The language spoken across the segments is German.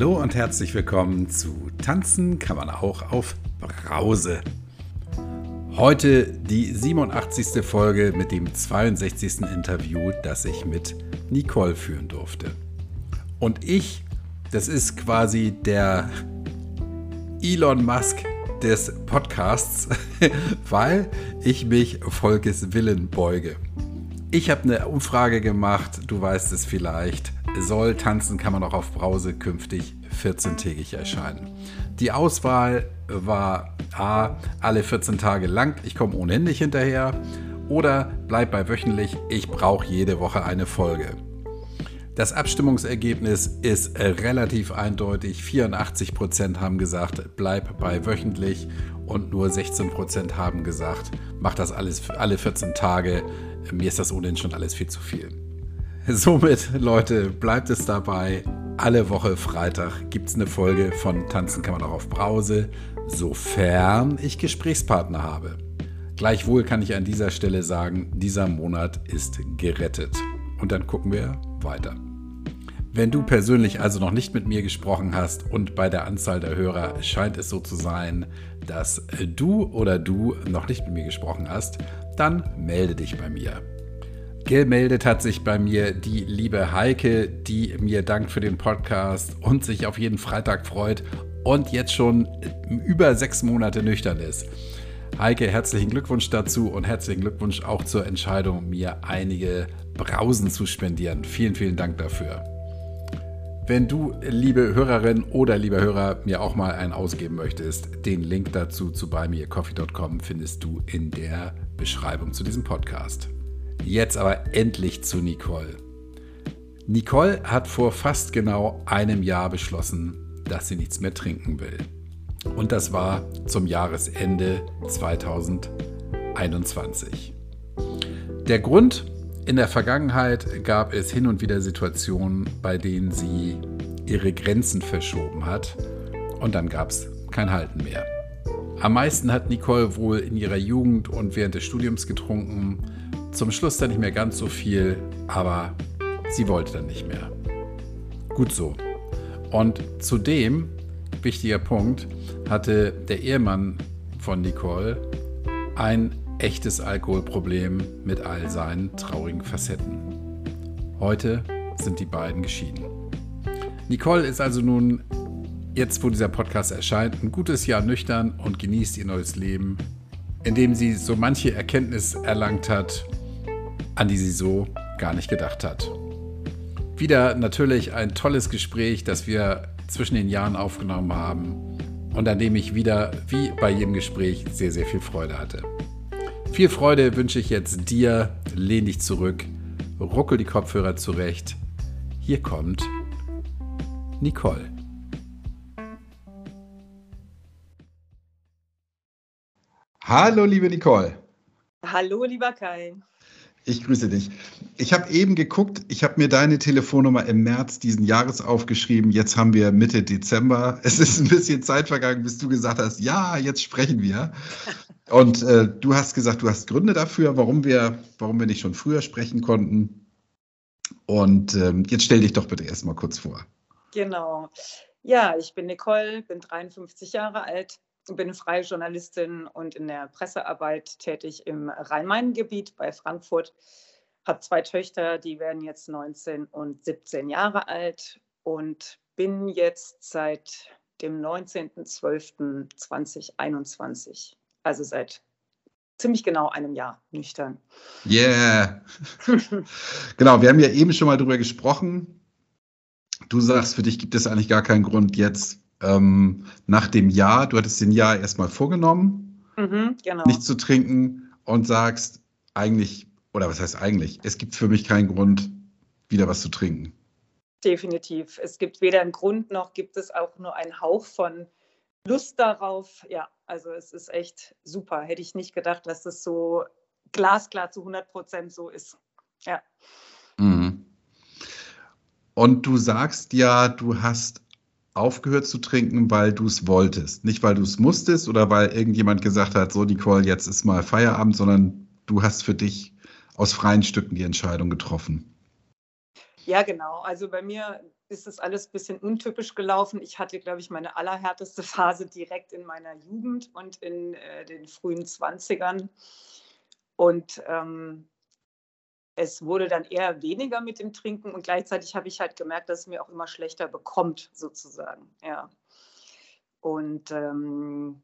Hallo und herzlich willkommen zu Tanzen kann man auch auf Brause. Heute die 87. Folge mit dem 62. Interview, das ich mit Nicole führen durfte. Und ich, das ist quasi der Elon Musk des Podcasts, weil ich mich Volkes Willen beuge. Ich habe eine Umfrage gemacht, du weißt es vielleicht. Soll tanzen kann man auch auf Brause künftig 14-tägig erscheinen. Die Auswahl war A, alle 14 Tage lang, ich komme ohnehin nicht hinterher, oder bleib bei wöchentlich, ich brauche jede Woche eine Folge. Das Abstimmungsergebnis ist relativ eindeutig. 84% haben gesagt, bleib bei wöchentlich und nur 16% haben gesagt, mach das alles alle 14 Tage. Mir ist das ohnehin schon alles viel zu viel. Somit, Leute, bleibt es dabei. Alle Woche Freitag gibt es eine Folge von Tanzen kann man auch auf Brause, sofern ich Gesprächspartner habe. Gleichwohl kann ich an dieser Stelle sagen, dieser Monat ist gerettet. Und dann gucken wir weiter. Wenn du persönlich also noch nicht mit mir gesprochen hast und bei der Anzahl der Hörer scheint es so zu sein, dass du oder du noch nicht mit mir gesprochen hast, dann melde dich bei mir. Gemeldet hat sich bei mir die liebe Heike, die mir dankt für den Podcast und sich auf jeden Freitag freut und jetzt schon über sechs Monate nüchtern ist. Heike, herzlichen Glückwunsch dazu und herzlichen Glückwunsch auch zur Entscheidung, mir einige Brausen zu spendieren. Vielen, vielen Dank dafür. Wenn du, liebe Hörerin oder lieber Hörer, mir auch mal einen ausgeben möchtest, den Link dazu zu buymeacoffee.com findest du in der Beschreibung zu diesem Podcast. Jetzt aber endlich zu Nicole. Nicole hat vor fast genau einem Jahr beschlossen, dass sie nichts mehr trinken will. Und das war zum Jahresende 2021. Der Grund in der Vergangenheit gab es hin und wieder Situationen, bei denen sie ihre Grenzen verschoben hat und dann gab es kein Halten mehr. Am meisten hat Nicole wohl in ihrer Jugend und während des Studiums getrunken. Zum Schluss dann nicht mehr ganz so viel, aber sie wollte dann nicht mehr. Gut so. Und zudem, wichtiger Punkt, hatte der Ehemann von Nicole ein echtes Alkoholproblem mit all seinen traurigen Facetten. Heute sind die beiden geschieden. Nicole ist also nun, jetzt wo dieser Podcast erscheint, ein gutes Jahr nüchtern und genießt ihr neues Leben, indem sie so manche Erkenntnis erlangt hat, an die sie so gar nicht gedacht hat. Wieder natürlich ein tolles Gespräch, das wir zwischen den Jahren aufgenommen haben und an dem ich wieder, wie bei jedem Gespräch, sehr, sehr viel Freude hatte. Viel Freude wünsche ich jetzt dir. Lehn dich zurück, ruckel die Kopfhörer zurecht. Hier kommt Nicole. Hallo, liebe Nicole. Hallo, lieber Kai. Ich grüße dich. Ich habe eben geguckt, ich habe mir deine Telefonnummer im März diesen Jahres aufgeschrieben. Jetzt haben wir Mitte Dezember. Es ist ein bisschen Zeit vergangen, bis du gesagt hast, ja, jetzt sprechen wir. Und äh, du hast gesagt, du hast Gründe dafür, warum wir, warum wir nicht schon früher sprechen konnten. Und ähm, jetzt stell dich doch bitte erstmal kurz vor. Genau. Ja, ich bin Nicole, bin 53 Jahre alt, bin freie Journalistin und in der Pressearbeit tätig im Rhein-Main-Gebiet bei Frankfurt. Habe zwei Töchter, die werden jetzt 19 und 17 Jahre alt und bin jetzt seit dem 19.12.2021 also seit ziemlich genau einem Jahr nüchtern. Yeah. genau, wir haben ja eben schon mal drüber gesprochen. Du sagst, für dich gibt es eigentlich gar keinen Grund jetzt ähm, nach dem Jahr, du hattest den Jahr erstmal vorgenommen, mhm, genau. nicht zu trinken und sagst eigentlich, oder was heißt eigentlich, es gibt für mich keinen Grund, wieder was zu trinken. Definitiv. Es gibt weder einen Grund noch gibt es auch nur einen Hauch von Lust darauf. Ja, also es ist echt super. Hätte ich nicht gedacht, dass das so glasklar zu 100 Prozent so ist. Ja. Mhm. Und du sagst ja, du hast aufgehört zu trinken, weil du es wolltest. Nicht, weil du es musstest oder weil irgendjemand gesagt hat, so Nicole, jetzt ist mal Feierabend, sondern du hast für dich aus freien Stücken die Entscheidung getroffen. Ja, genau. Also bei mir ist das alles ein bisschen untypisch gelaufen. Ich hatte, glaube ich, meine allerhärteste Phase direkt in meiner Jugend und in äh, den frühen 20ern. Und ähm, es wurde dann eher weniger mit dem Trinken und gleichzeitig habe ich halt gemerkt, dass es mir auch immer schlechter bekommt, sozusagen. Ja. Und ähm,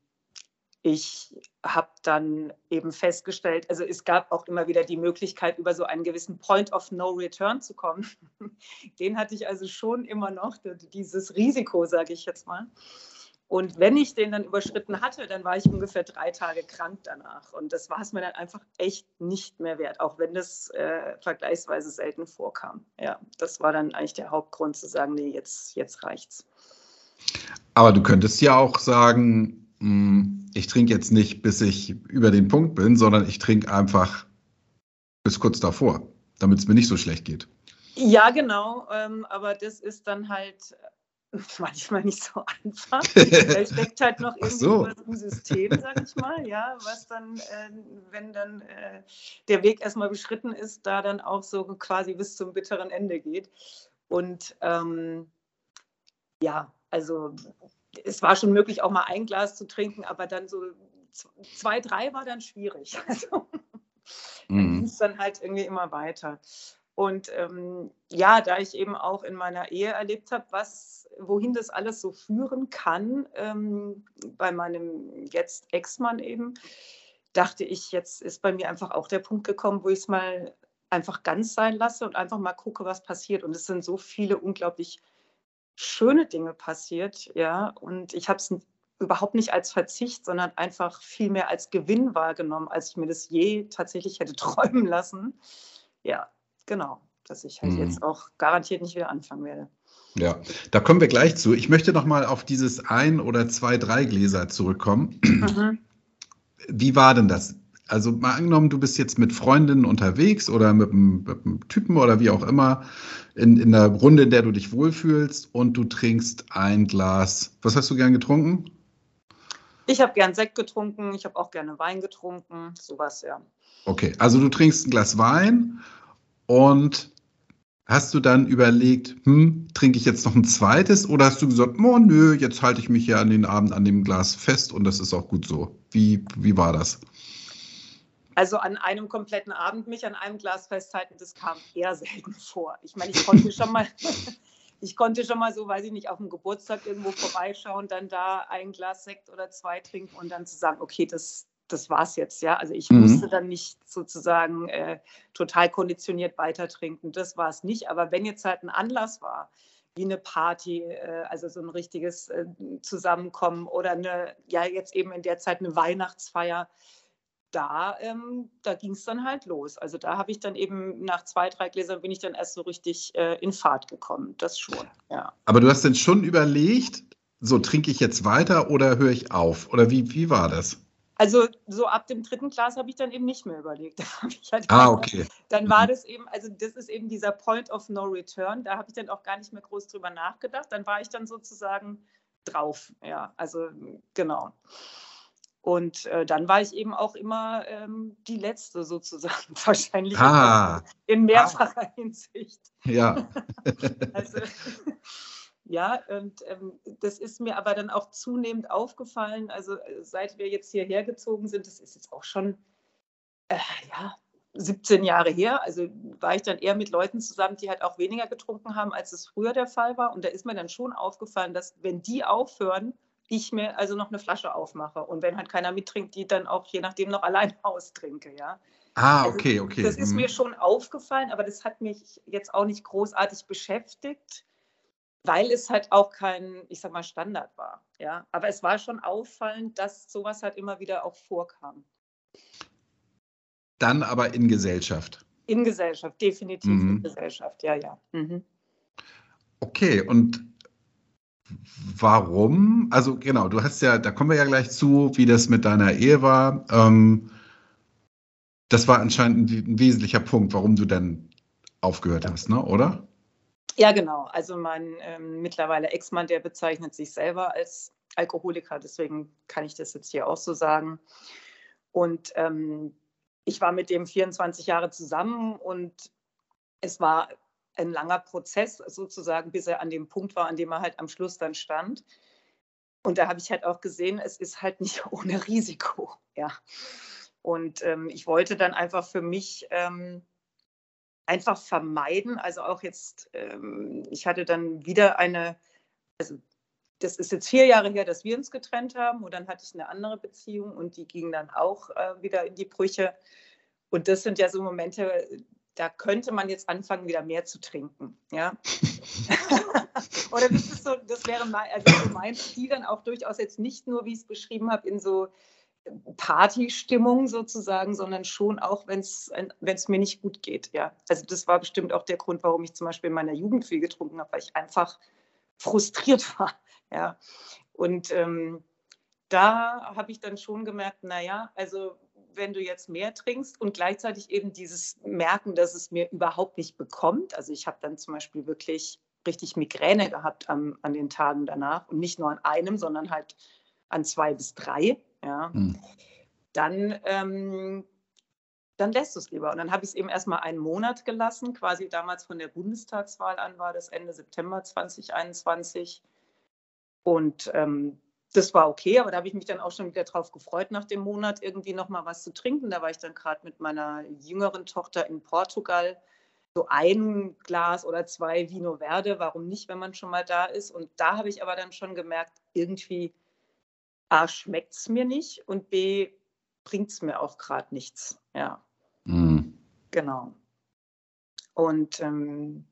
ich habe dann eben festgestellt, also es gab auch immer wieder die Möglichkeit, über so einen gewissen Point of No Return zu kommen. Den hatte ich also schon immer noch, dieses Risiko, sage ich jetzt mal. Und wenn ich den dann überschritten hatte, dann war ich ungefähr drei Tage krank danach. Und das war es mir dann einfach echt nicht mehr wert, auch wenn das äh, vergleichsweise selten vorkam. Ja, das war dann eigentlich der Hauptgrund zu sagen, nee, jetzt, jetzt reicht's. Aber du könntest ja auch sagen, hm, ich trinke jetzt nicht, bis ich über den Punkt bin, sondern ich trinke einfach bis kurz davor, damit es mir nicht so schlecht geht. Ja, genau. Ähm, aber das ist dann halt manchmal nicht so einfach. da steckt halt noch irgendwie so. was im System, sag ich mal, ja, was dann, äh, wenn dann äh, der Weg erstmal beschritten ist, da dann auch so quasi bis zum bitteren Ende geht. Und ähm, ja, also es war schon möglich, auch mal ein Glas zu trinken, aber dann so zwei, drei war dann schwierig. Also, dann mhm. ging es dann halt irgendwie immer weiter. Und ähm, ja, da ich eben auch in meiner Ehe erlebt habe, was, wohin das alles so führen kann, ähm, bei meinem jetzt Ex-Mann eben, dachte ich, jetzt ist bei mir einfach auch der Punkt gekommen, wo ich es mal einfach ganz sein lasse und einfach mal gucke, was passiert. Und es sind so viele unglaublich schöne Dinge passiert, ja. Und ich habe es überhaupt nicht als Verzicht, sondern einfach viel mehr als Gewinn wahrgenommen, als ich mir das je tatsächlich hätte träumen lassen. Ja, genau, dass ich halt mhm. jetzt auch garantiert nicht wieder anfangen werde. Ja, da kommen wir gleich zu. Ich möchte noch mal auf dieses ein oder zwei, drei Gläser zurückkommen. Mhm. Wie war denn das? Also mal angenommen, du bist jetzt mit Freundinnen unterwegs oder mit einem, mit einem Typen oder wie auch immer in, in einer Runde, in der du dich wohlfühlst und du trinkst ein Glas. Was hast du gern getrunken? Ich habe gern Sekt getrunken, ich habe auch gerne Wein getrunken, sowas, ja. Okay, also du trinkst ein Glas Wein und hast du dann überlegt, hm, trinke ich jetzt noch ein zweites oder hast du gesagt, oh nö, jetzt halte ich mich ja an den Abend an dem Glas fest und das ist auch gut so. Wie, wie war das? Also an einem kompletten Abend mich an einem Glas festhalten, das kam eher selten vor. Ich meine, ich konnte schon mal, ich konnte schon mal so, weiß ich nicht, auf dem Geburtstag irgendwo vorbeischauen, dann da ein Glas Sekt oder zwei trinken und dann zu sagen, okay, das, das war's jetzt, ja. Also ich mhm. musste dann nicht sozusagen äh, total konditioniert weiter trinken. Das war es nicht. Aber wenn jetzt halt ein Anlass war, wie eine Party, äh, also so ein richtiges äh, Zusammenkommen oder eine, ja, jetzt eben in der Zeit eine Weihnachtsfeier, da, ähm, da ging es dann halt los. Also da habe ich dann eben nach zwei, drei Gläsern bin ich dann erst so richtig äh, in Fahrt gekommen. Das schon, ja. Aber du hast denn schon überlegt, so trinke ich jetzt weiter oder höre ich auf? Oder wie, wie war das? Also so ab dem dritten Glas habe ich dann eben nicht mehr überlegt. Halt ah, okay. Dann war mhm. das eben, also das ist eben dieser Point of No Return. Da habe ich dann auch gar nicht mehr groß drüber nachgedacht. Dann war ich dann sozusagen drauf. Ja, also genau. Und äh, dann war ich eben auch immer ähm, die Letzte sozusagen, wahrscheinlich ah. in mehrfacher ah. Hinsicht. Ja. also, ja, und ähm, das ist mir aber dann auch zunehmend aufgefallen. Also äh, seit wir jetzt hierher gezogen sind, das ist jetzt auch schon äh, ja, 17 Jahre her. Also war ich dann eher mit Leuten zusammen, die halt auch weniger getrunken haben, als es früher der Fall war. Und da ist mir dann schon aufgefallen, dass wenn die aufhören, ich mir also noch eine Flasche aufmache. Und wenn halt keiner mittrinkt, die dann auch je nachdem noch allein austrinke, ja. Ah, also okay, okay. Das ist mhm. mir schon aufgefallen, aber das hat mich jetzt auch nicht großartig beschäftigt weil es halt auch kein, ich sag mal, Standard war. Ja? Aber es war schon auffallend, dass sowas halt immer wieder auch vorkam. Dann aber in Gesellschaft. In Gesellschaft, definitiv mhm. in Gesellschaft, ja, ja. Mhm. Okay, und warum? Also genau, du hast ja, da kommen wir ja gleich zu, wie das mit deiner Ehe war. Ähm, das war anscheinend ein, ein, wesentlicher Punkt, warum du dann aufgehört hast, ne? oder? Ja, genau. Also mein ähm, mittlerweile Ex-Mann, der bezeichnet sich selber als Alkoholiker, deswegen kann ich das jetzt hier auch so sagen. Und ähm, ich war mit dem 24 Jahre zusammen und es war ein langer Prozess sozusagen, bis er an dem Punkt war, an dem er halt am Schluss dann stand. Und da habe ich halt auch gesehen, es ist halt nicht ohne Risiko. Ja. Und ähm, ich wollte dann einfach für mich ähm, einfach vermeiden, also auch jetzt, ähm, ich hatte dann wieder eine, also das ist jetzt vier Jahre her, dass wir uns getrennt haben und dann hatte ich eine andere Beziehung und die ging dann auch äh, wieder in die Brüche. Und das sind ja so Momente, da könnte man jetzt anfangen, wieder mehr zu trinken. Ja? Oder das so, das wäre mein, also mein Ziel dann auch durchaus jetzt nicht nur, wie ich es beschrieben habe, in so Partystimmung sozusagen, sondern schon auch, wenn es mir nicht gut geht. Ja. Also das war bestimmt auch der Grund, warum ich zum Beispiel in meiner Jugend viel getrunken habe, weil ich einfach frustriert war. Ja. Und ähm, da habe ich dann schon gemerkt, naja, also wenn du jetzt mehr trinkst und gleichzeitig eben dieses Merken, dass es mir überhaupt nicht bekommt. Also ich habe dann zum Beispiel wirklich richtig Migräne gehabt am, an den Tagen danach und nicht nur an einem, sondern halt an zwei bis drei. Ja. Hm. Dann, ähm, dann lässt du es lieber. Und dann habe ich es eben erstmal einen Monat gelassen, quasi damals von der Bundestagswahl an war das Ende September 2021. Und ähm, das war okay, aber da habe ich mich dann auch schon wieder drauf gefreut, nach dem Monat irgendwie nochmal was zu trinken. Da war ich dann gerade mit meiner jüngeren Tochter in Portugal. So ein Glas oder zwei Vino Verde, warum nicht, wenn man schon mal da ist? Und da habe ich aber dann schon gemerkt, irgendwie A, schmeckt es mir nicht und B, bringt es mir auch gerade nichts. Ja. Mhm. Genau. Und ähm,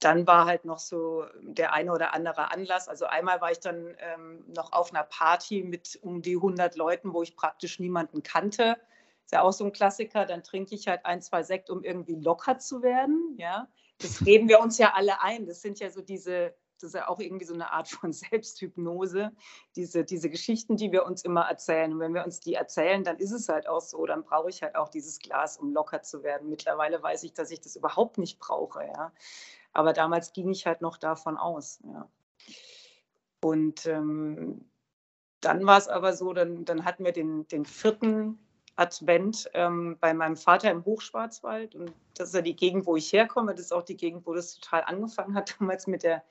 dann war halt noch so der eine oder andere Anlass. Also einmal war ich dann ähm, noch auf einer Party mit um die 100 Leuten, wo ich praktisch niemanden kannte. Ist ja auch so ein Klassiker. Dann trinke ich halt ein, zwei Sekt, um irgendwie locker zu werden. Ja, das reden wir uns ja alle ein. Das sind ja so diese das ist ja auch irgendwie so eine Art von Selbsthypnose, diese, diese Geschichten, die wir uns immer erzählen. Und wenn wir uns die erzählen, dann ist es halt auch so, dann brauche ich halt auch dieses Glas, um locker zu werden. Mittlerweile weiß ich, dass ich das überhaupt nicht brauche, ja. Aber damals ging ich halt noch davon aus, ja. Und ähm, dann war es aber so, dann, dann hatten wir den, den vierten Advent ähm, bei meinem Vater im Hochschwarzwald. Und das ist ja die Gegend, wo ich herkomme. Das ist auch die Gegend, wo das total angefangen hat, damals mit der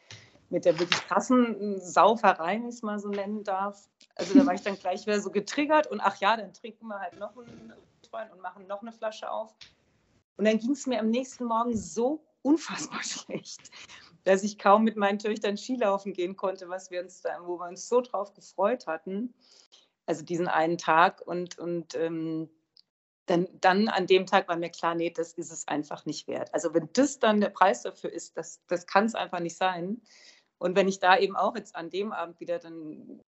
mit der wirklich krassen Sauferei, wenn ich es mal so nennen darf. Also da war ich dann gleich wieder so getriggert und ach ja, dann trinken wir halt noch einen Wein und machen noch eine Flasche auf. Und dann ging es mir am nächsten Morgen so unfassbar schlecht, dass ich kaum mit meinen Töchtern Skilaufen gehen konnte, was wir uns da, wo wir uns so drauf gefreut hatten. Also diesen einen Tag und, und ähm, dann, dann an dem Tag war mir klar, nee, das ist es einfach nicht wert. Also wenn das dann der Preis dafür ist, das, das kann es einfach nicht sein. Und wenn ich da eben auch jetzt an dem Abend wieder dann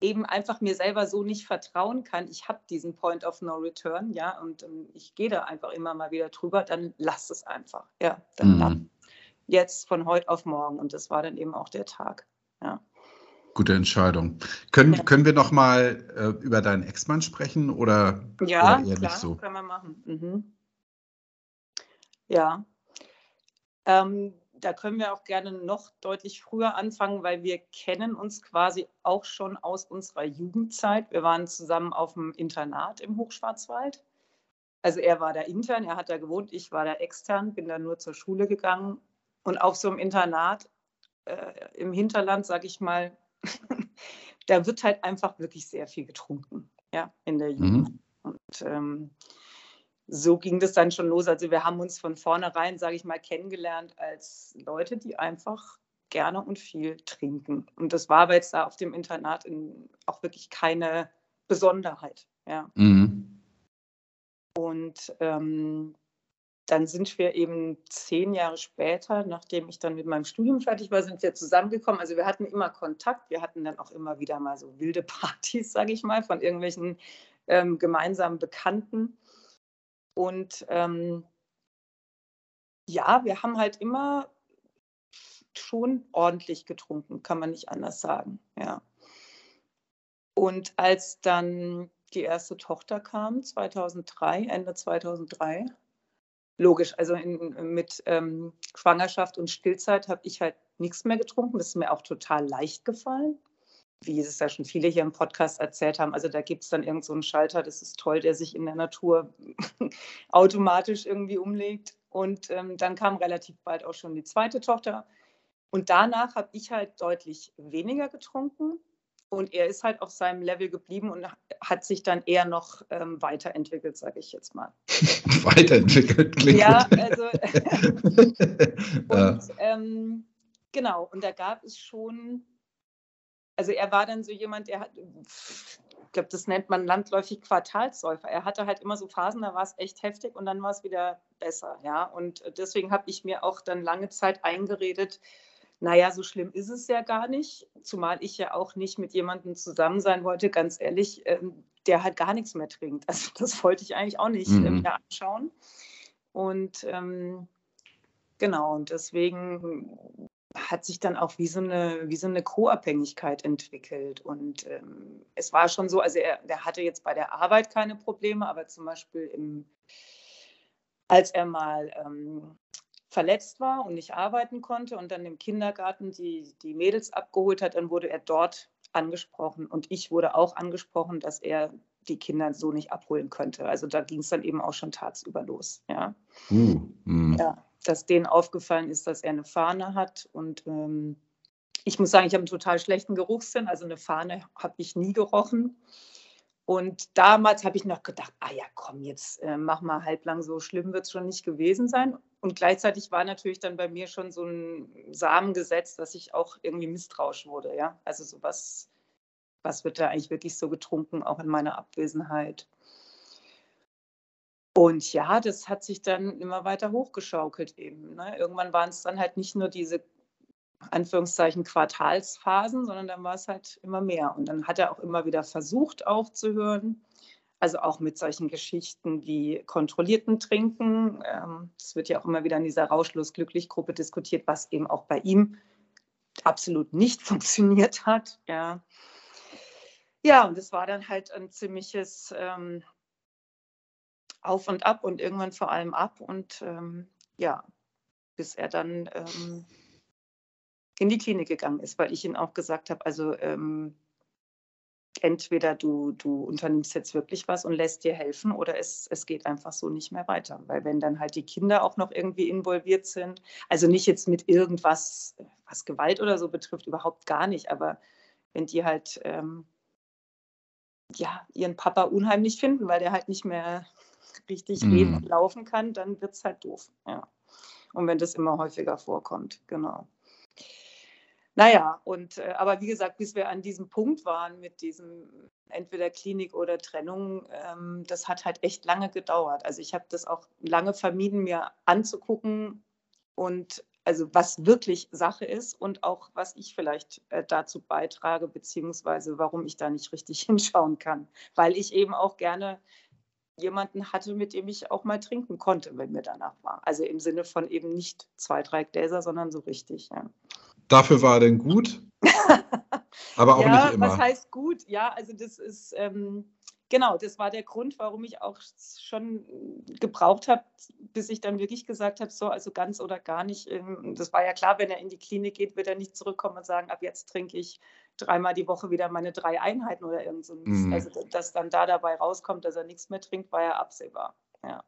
eben einfach mir selber so nicht vertrauen kann, ich habe diesen Point of No Return, ja, und ähm, ich gehe da einfach immer mal wieder drüber, dann lass es einfach, ja, dann mhm. jetzt von heute auf morgen und das war dann eben auch der Tag, ja. Gute Entscheidung. Können, ja. können wir noch mal äh, über deinen Ex-Mann sprechen oder, ja, oder eher klar, nicht so? können wir machen. Mhm. Ja. Ähm, da können wir auch gerne noch deutlich früher anfangen, weil wir kennen uns quasi auch schon aus unserer Jugendzeit. Wir waren zusammen auf dem Internat im Hochschwarzwald. Also er war da intern, er hat da gewohnt, ich war da extern, bin da nur zur Schule gegangen. Und auf so einem Internat äh, im Hinterland, sage ich mal, da wird halt einfach wirklich sehr viel getrunken, ja, in der Jugend. Mhm. Und ähm, so ging das dann schon los. Also wir haben uns von vornherein, sage ich mal, kennengelernt als Leute, die einfach gerne und viel trinken. Und das war aber jetzt da auf dem Internat in, auch wirklich keine Besonderheit. Ja. Mhm. Und ähm, dann sind wir eben zehn Jahre später, nachdem ich dann mit meinem Studium fertig war, sind wir zusammengekommen. Also wir hatten immer Kontakt, wir hatten dann auch immer wieder mal so wilde Partys, sage ich mal, von irgendwelchen ähm, gemeinsamen Bekannten. Und ähm, ja, wir haben halt immer schon ordentlich getrunken, kann man nicht anders sagen. Ja. Und als dann die erste Tochter kam, 2003, Ende 2003, logisch, also in, mit ähm, Schwangerschaft und Stillzeit habe ich halt nichts mehr getrunken. Das ist mir auch total leicht gefallen wie es ja schon viele hier im Podcast erzählt haben, also da gibt es dann irgendeinen so Schalter, das ist toll, der sich in der Natur automatisch irgendwie umlegt. Und ähm, dann kam relativ bald auch schon die zweite Tochter. Und danach habe ich halt deutlich weniger getrunken. Und er ist halt auf seinem Level geblieben und hat sich dann eher noch ähm, weiterentwickelt, sage ich jetzt mal. weiterentwickelt, klingt Ja, also. und, ähm, genau, und da gab es schon, also er war dann so jemand, der hat, ich glaube, das nennt man landläufig Quartalsäufer. Er hatte halt immer so Phasen, da war es echt heftig und dann war es wieder besser, ja. Und deswegen habe ich mir auch dann lange Zeit eingeredet, naja, so schlimm ist es ja gar nicht, zumal ich ja auch nicht mit jemandem zusammen sein wollte, ganz ehrlich, ähm, der halt gar nichts mehr trinkt. Also das wollte ich eigentlich auch nicht mhm. mehr anschauen. Und ähm, genau, und deswegen hat sich dann auch wie so eine, wie so eine Co-Abhängigkeit entwickelt. Und ähm, es war schon so, also er, er hatte jetzt bei der Arbeit keine Probleme, aber zum Beispiel im, als er mal ähm, verletzt war und nicht arbeiten konnte und dann im Kindergarten die, die Mädels abgeholt hat, dann wurde er dort angesprochen und ich wurde auch angesprochen, dass er die Kinder so nicht abholen könnte. Also da ging es dann eben auch schon tagsüber los. Ja. Uh, mm. ja, dass denen aufgefallen ist, dass er eine Fahne hat und ähm, ich muss sagen, ich habe einen total schlechten Geruchssinn. Also eine Fahne habe ich nie gerochen. Und damals habe ich noch gedacht, ah ja, komm, jetzt äh, mach mal halblang, so schlimm wird es schon nicht gewesen sein. Und gleichzeitig war natürlich dann bei mir schon so ein Samen gesetzt, dass ich auch irgendwie misstrauisch wurde. Ja? Also so was, was wird da eigentlich wirklich so getrunken, auch in meiner Abwesenheit. Und ja, das hat sich dann immer weiter hochgeschaukelt eben. Ne? Irgendwann waren es dann halt nicht nur diese Anführungszeichen Quartalsphasen, sondern dann war es halt immer mehr. Und dann hat er auch immer wieder versucht aufzuhören. Also auch mit solchen Geschichten wie kontrollierten Trinken. Ähm, es wird ja auch immer wieder in dieser Rauschlos-Glücklich-Gruppe diskutiert, was eben auch bei ihm absolut nicht funktioniert hat. Ja, ja und es war dann halt ein ziemliches ähm, Auf und Ab und irgendwann vor allem ab. Und ähm, ja, bis er dann ähm, in die Klinik gegangen ist, weil ich ihm auch gesagt habe, also ähm, entweder du, du unternimmst jetzt wirklich was und lässt dir helfen oder es, es geht einfach so nicht mehr weiter. Weil wenn dann halt die Kinder auch noch irgendwie involviert sind, also nicht jetzt mit irgendwas, was Gewalt oder so betrifft, überhaupt gar nicht, aber wenn die halt ähm, ja, ihren Papa unheimlich finden, weil der halt nicht mehr richtig mhm. reden und laufen kann, dann wird es halt doof. Ja. Und wenn das immer häufiger vorkommt, genau. Naja, und äh, aber wie gesagt, bis wir an diesem Punkt waren mit diesem entweder Klinik oder Trennung, ähm, das hat halt echt lange gedauert. Also ich habe das auch lange vermieden, mir anzugucken und also was wirklich Sache ist und auch was ich vielleicht äh, dazu beitrage, beziehungsweise warum ich da nicht richtig hinschauen kann, weil ich eben auch gerne jemanden hatte, mit dem ich auch mal trinken konnte, wenn mir danach war. Also im Sinne von eben nicht zwei, drei Gläser, sondern so richtig. Ja. Dafür war er denn gut, aber auch ja, nicht immer. Was heißt gut? Ja, also das ist, ähm, genau, das war der Grund, warum ich auch schon gebraucht habe, bis ich dann wirklich gesagt habe, so, also ganz oder gar nicht. Ähm, das war ja klar, wenn er in die Klinik geht, wird er nicht zurückkommen und sagen, ab jetzt trinke ich dreimal die Woche wieder meine drei Einheiten oder irgend so. Mhm. Also, dass dann da dabei rauskommt, dass er nichts mehr trinkt, war ja absehbar. Ja,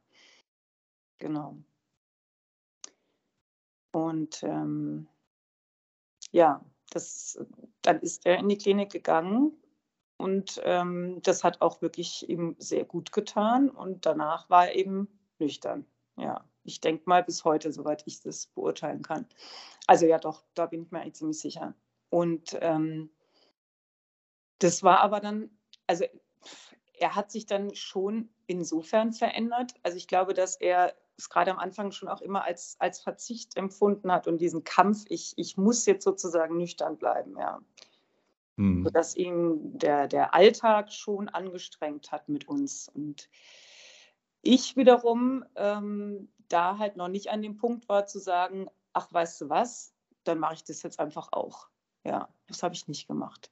genau. Und ähm, ja, das, dann ist er in die Klinik gegangen und ähm, das hat auch wirklich ihm sehr gut getan. Und danach war er eben nüchtern. Ja, ich denke mal bis heute, soweit ich das beurteilen kann. Also ja, doch, da bin ich mir eigentlich ziemlich sicher. Und ähm, das war aber dann, also er hat sich dann schon insofern verändert. Also ich glaube, dass er es gerade am Anfang schon auch immer als, als Verzicht empfunden hat und diesen Kampf, ich, ich muss jetzt sozusagen nüchtern bleiben, ja. Mhm. Sodass ihn der, der Alltag schon angestrengt hat mit uns. Und ich wiederum ähm, da halt noch nicht an dem Punkt war zu sagen, ach, weißt du was, dann mache ich das jetzt einfach auch. Ja, das habe ich nicht gemacht.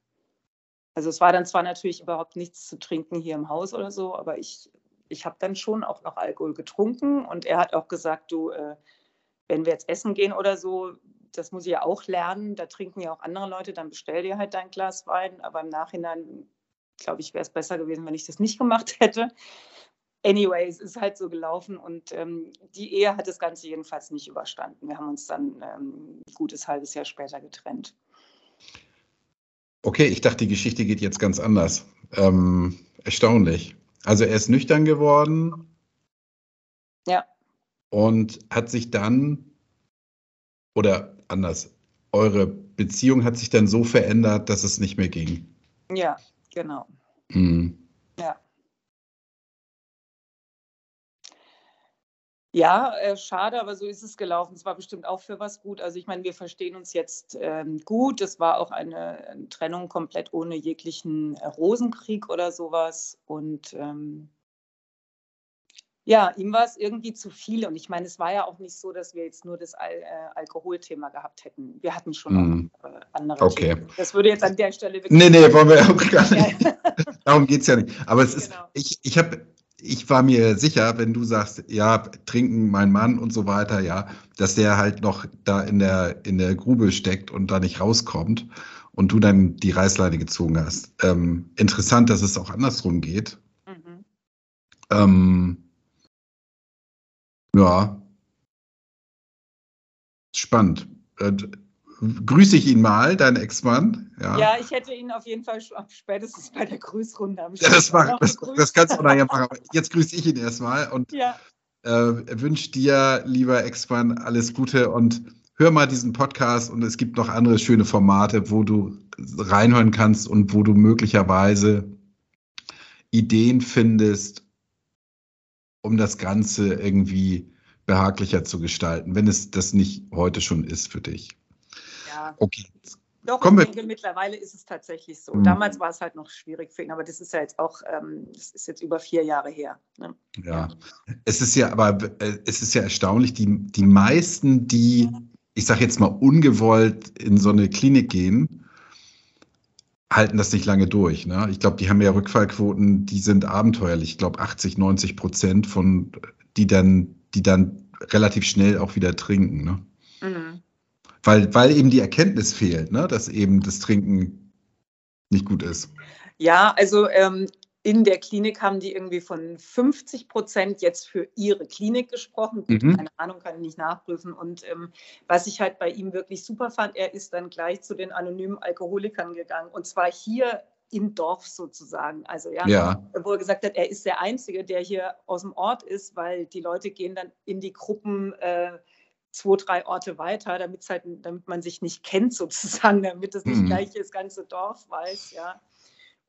Also es war dann zwar natürlich überhaupt nichts zu trinken hier im Haus oder so, aber ich ich habe dann schon auch noch Alkohol getrunken und er hat auch gesagt, du, äh, wenn wir jetzt essen gehen oder so, das muss ich ja auch lernen, da trinken ja auch andere Leute, dann bestell dir halt dein Glas Wein, aber im Nachhinein, glaube ich, wäre es besser gewesen, wenn ich das nicht gemacht hätte. anyway, es ist halt so gelaufen und ähm, die Ehe hat das Ganze jedenfalls nicht überstanden. Wir haben uns dann ähm, ein gutes halbes Jahr später getrennt. Okay, ich dachte, die Geschichte geht jetzt ganz anders. Ähm, erstaunlich. Also er ist nüchtern geworden. Ja. Und hat sich dann, oder anders, eure Beziehung hat sich dann so verändert, dass es nicht mehr ging. Ja, genau. Mhm. Ja, äh, schade, aber so ist es gelaufen. Es war bestimmt auch für was gut. Also ich meine, wir verstehen uns jetzt ähm, gut. Es war auch eine, Trennung komplett ohne jeglichen äh, Rosenkrieg oder sowas. Und ähm, ja, ihm war es irgendwie zu viel. Und ich meine, es war ja auch nicht so, dass wir jetzt nur das Al äh, Alkoholthema gehabt hätten. Wir hatten schon äh, andere okay. Themen. Das würde jetzt an der Stelle wirklich. Nee, nee, wollen wir auch gar nicht. Darum geht es ja nicht. Aber es ist, genau. ich, ich habe ich war mir sicher, wenn du sagst, ja, trinken mein Mann und so weiter, ja, dass der halt noch da in der, in der Grube steckt und da nicht rauskommt und du dann die Reißleine gezogen hast. Ähm, interessant, dass es auch andersrum geht. Mhm. Ähm, ja. Spannend. Grüße ich ihn mal, deinen Ex-Mann. Ja. ja, ich hätte ihn auf jeden Fall spätestens bei der Grüßrunde am Ja, das, mach, das, das, kannst du nachher machen. Jetzt grüße ich ihn erstmal und ja. äh, wünsche dir, lieber Ex-Mann, alles Gute und hör mal diesen Podcast und es gibt noch andere schöne Formate, wo du reinhören kannst und wo du möglicherweise Ideen findest, um das Ganze irgendwie behaglicher zu gestalten, wenn es das nicht heute schon ist für dich. Okay. Doch, Kommen ich denke, mittlerweile ist es tatsächlich so. Mhm. Damals war es halt noch schwierig für ihn, aber das ist ja jetzt auch, ähm, das ist jetzt über vier Jahre her. Ne? Ja. es ist ja, aber äh, es ist ja erstaunlich, die, die meisten, die, ich sage jetzt mal, ungewollt in so eine Klinik gehen, halten das nicht lange durch. Ne? Ich glaube, die haben ja Rückfallquoten, die sind abenteuerlich. Ich glaube, 80, 90 Prozent von, die dann, die dann relativ schnell auch wieder trinken. Ne? Weil, weil eben die Erkenntnis fehlt, ne? dass eben das Trinken nicht gut ist. Ja, also ähm, in der Klinik haben die irgendwie von 50 Prozent jetzt für ihre Klinik gesprochen. Mhm. Keine Ahnung, kann ich nicht nachprüfen. Und ähm, was ich halt bei ihm wirklich super fand, er ist dann gleich zu den anonymen Alkoholikern gegangen. Und zwar hier im Dorf sozusagen. Also ja, ja, wo er gesagt hat, er ist der Einzige, der hier aus dem Ort ist, weil die Leute gehen dann in die Gruppen. Äh, zwei, drei Orte weiter, damit, halt, damit man sich nicht kennt sozusagen, damit es nicht mhm. gleich das ganze Dorf weiß, ja.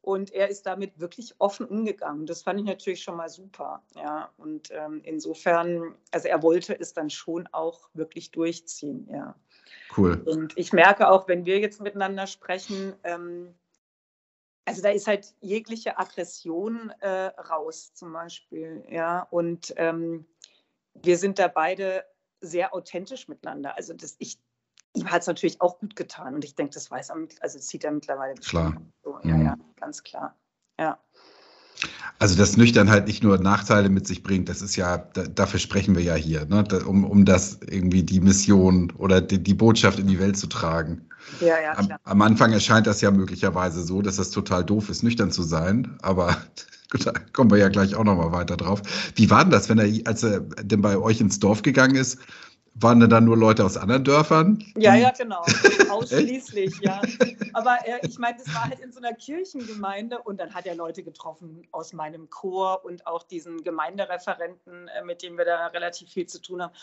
Und er ist damit wirklich offen umgegangen. Das fand ich natürlich schon mal super. Ja. Und ähm, insofern, also er wollte es dann schon auch wirklich durchziehen, ja. Cool. Und ich merke auch, wenn wir jetzt miteinander sprechen, ähm, also da ist halt jegliche Aggression äh, raus, zum Beispiel, ja. Und ähm, wir sind da beide sehr authentisch miteinander. Also das, ich, ihm hat es natürlich auch gut getan und ich denke, das weiß er, also zieht er mittlerweile. Klar. So, ja, mhm. ja, ganz klar. Ja. Also dass Nüchtern halt nicht nur Nachteile mit sich bringt, das ist ja, da, dafür sprechen wir ja hier, ne? Da, um, um das irgendwie die Mission oder die, die, Botschaft in die Welt zu tragen. Ja, ja, klar. Am, am Anfang erscheint das ja möglicherweise so, dass das total doof ist, nüchtern zu sein, aber Gut, da kommen wir ja gleich auch nochmal weiter drauf. Wie war denn das, wenn er, als er denn bei euch ins Dorf gegangen ist? Waren da dann nur Leute aus anderen Dörfern? Ja, ja, genau. Ausschließlich, ja. Aber äh, ich meine, das war halt in so einer Kirchengemeinde und dann hat er Leute getroffen aus meinem Chor und auch diesen Gemeindereferenten, äh, mit dem wir da relativ viel zu tun haben.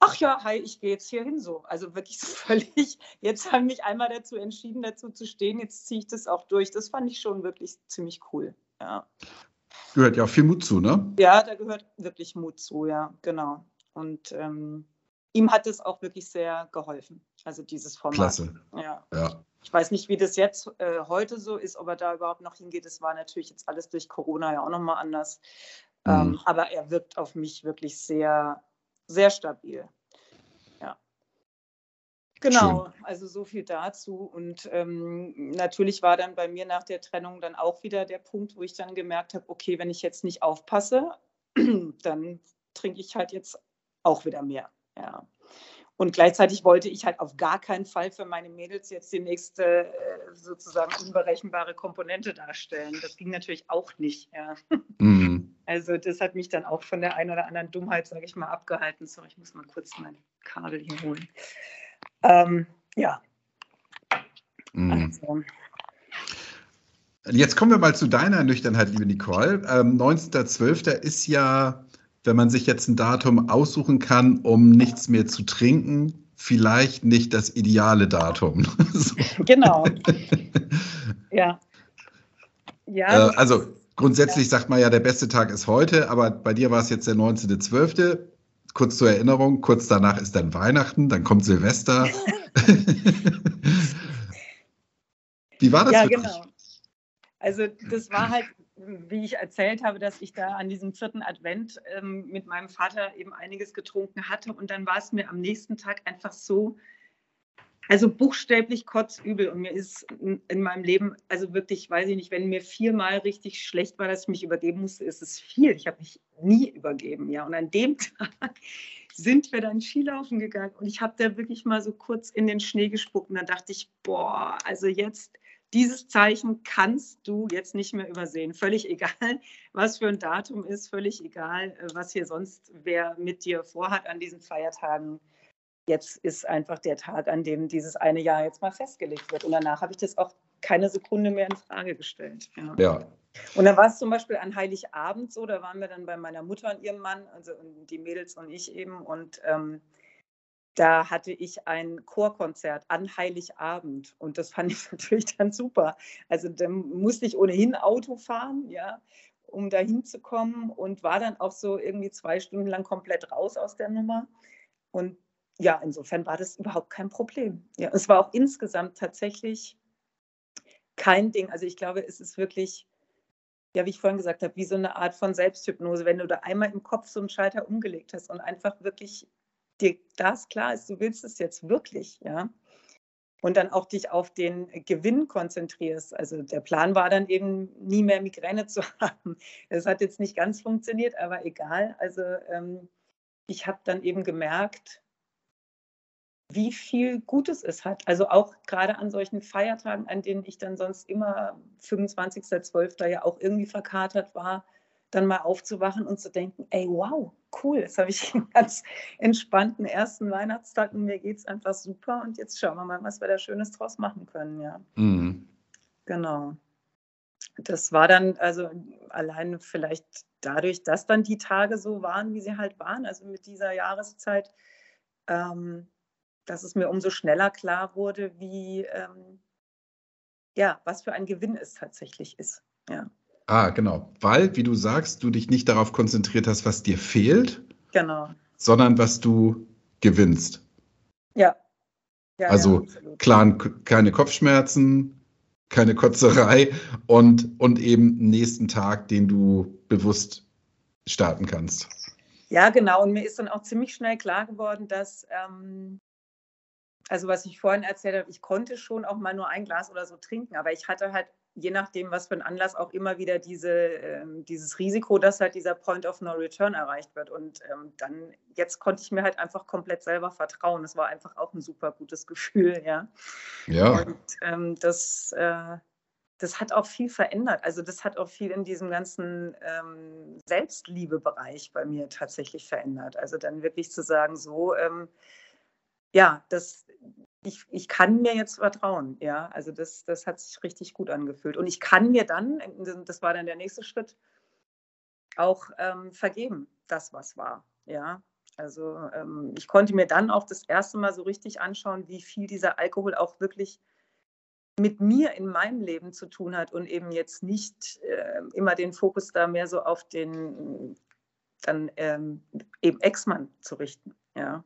Ach ja, hi, ich gehe jetzt hier hin so. Also wirklich so völlig, jetzt haben mich einmal dazu entschieden, dazu zu stehen, jetzt ziehe ich das auch durch. Das fand ich schon wirklich ziemlich cool. Ja. Gehört ja auch viel Mut zu, ne? Ja, da gehört wirklich Mut zu, ja, genau. Und ähm, ihm hat es auch wirklich sehr geholfen, also dieses Format. Klasse. Ja. ja. Ich weiß nicht, wie das jetzt äh, heute so ist, ob er da überhaupt noch hingeht. Es war natürlich jetzt alles durch Corona ja auch nochmal anders. Mhm. Ähm, aber er wirkt auf mich wirklich sehr, sehr stabil. Genau, Schön. also so viel dazu. Und ähm, natürlich war dann bei mir nach der Trennung dann auch wieder der Punkt, wo ich dann gemerkt habe, okay, wenn ich jetzt nicht aufpasse, dann trinke ich halt jetzt auch wieder mehr. Ja. Und gleichzeitig wollte ich halt auf gar keinen Fall für meine Mädels jetzt die nächste äh, sozusagen unberechenbare Komponente darstellen. Das ging natürlich auch nicht. Ja. Mhm. Also das hat mich dann auch von der einen oder anderen Dummheit, sage ich mal, abgehalten. So, ich muss mal kurz mein Kabel hier holen. Ähm, ja. Mhm. Also. Jetzt kommen wir mal zu deiner Nüchternheit, liebe Nicole. Ähm, 19.12. ist ja, wenn man sich jetzt ein Datum aussuchen kann, um nichts mehr zu trinken, vielleicht nicht das ideale Datum. Genau. ja. ja. Äh, also grundsätzlich sagt man ja, der beste Tag ist heute, aber bei dir war es jetzt der 19.12. Kurz zur Erinnerung, kurz danach ist dann Weihnachten, dann kommt Silvester. Wie war das ja, für genau. dich? Also das war halt, wie ich erzählt habe, dass ich da an diesem vierten Advent ähm, mit meinem Vater eben einiges getrunken hatte und dann war es mir am nächsten Tag einfach so, also buchstäblich kotzübel und mir ist in meinem Leben, also wirklich, weiß ich nicht, wenn mir viermal richtig schlecht war, dass ich mich übergeben musste, ist es viel. Ich habe mich nie übergeben, ja. Und an dem Tag sind wir dann Skilaufen gegangen und ich habe da wirklich mal so kurz in den Schnee gespuckt und dann dachte ich, boah, also jetzt dieses Zeichen kannst du jetzt nicht mehr übersehen. Völlig egal, was für ein Datum ist, völlig egal, äh, was hier sonst wer mit dir vorhat an diesen Feiertagen. Jetzt ist einfach der Tag, an dem dieses eine Jahr jetzt mal festgelegt wird. Und danach habe ich das auch keine Sekunde mehr in Frage gestellt. Ja. ja. Und dann war es zum Beispiel an Heiligabend so, da waren wir dann bei meiner Mutter und ihrem Mann, also die Mädels und ich eben. Und ähm, da hatte ich ein Chorkonzert an Heiligabend und das fand ich natürlich dann super. Also da musste ich ohnehin Auto fahren, ja, um da hinzukommen und war dann auch so irgendwie zwei Stunden lang komplett raus aus der Nummer. Und ja, insofern war das überhaupt kein Problem. Ja, es war auch insgesamt tatsächlich kein Ding. Also ich glaube, es ist wirklich, ja, wie ich vorhin gesagt habe, wie so eine Art von Selbsthypnose, wenn du da einmal im Kopf so einen Schalter umgelegt hast und einfach wirklich dir das klar ist, du willst es jetzt wirklich, ja. Und dann auch dich auf den Gewinn konzentrierst. Also der Plan war dann eben, nie mehr Migräne zu haben. Das hat jetzt nicht ganz funktioniert, aber egal. Also ähm, ich habe dann eben gemerkt, wie viel Gutes es hat. Also auch gerade an solchen Feiertagen, an denen ich dann sonst immer 25.12. ja auch irgendwie verkatert war, dann mal aufzuwachen und zu denken, ey, wow, cool, jetzt habe ich einen ganz entspannten ersten Weihnachtstag und mir geht es einfach super und jetzt schauen wir mal, was wir da Schönes draus machen können, ja. Mhm. Genau. Das war dann also allein vielleicht dadurch, dass dann die Tage so waren, wie sie halt waren, also mit dieser Jahreszeit, ähm, dass es mir umso schneller klar wurde, wie, ähm, ja, was für ein Gewinn es tatsächlich ist, ja. Ah, genau. Weil, wie du sagst, du dich nicht darauf konzentriert hast, was dir fehlt, genau. sondern was du gewinnst. Ja. ja also ja, klar, keine Kopfschmerzen, keine Kotzerei und, und eben nächsten Tag, den du bewusst starten kannst. Ja, genau. Und mir ist dann auch ziemlich schnell klar geworden, dass, ähm, also was ich vorhin erzählt habe, ich konnte schon auch mal nur ein Glas oder so trinken, aber ich hatte halt je nachdem, was für ein Anlass, auch immer wieder diese, ähm, dieses Risiko, dass halt dieser Point of No Return erreicht wird. Und ähm, dann, jetzt konnte ich mir halt einfach komplett selber vertrauen. Das war einfach auch ein super gutes Gefühl, ja. Ja. Und ähm, das, äh, das hat auch viel verändert. Also das hat auch viel in diesem ganzen ähm, Selbstliebebereich bei mir tatsächlich verändert. Also dann wirklich zu sagen, so, ähm, ja, das, ich, ich kann mir jetzt vertrauen, ja. Also das, das hat sich richtig gut angefühlt. Und ich kann mir dann, das war dann der nächste Schritt, auch ähm, vergeben, das, was war, ja. Also ähm, ich konnte mir dann auch das erste Mal so richtig anschauen, wie viel dieser Alkohol auch wirklich mit mir in meinem Leben zu tun hat und eben jetzt nicht äh, immer den Fokus da mehr so auf den dann ähm, eben Ex-Mann zu richten, ja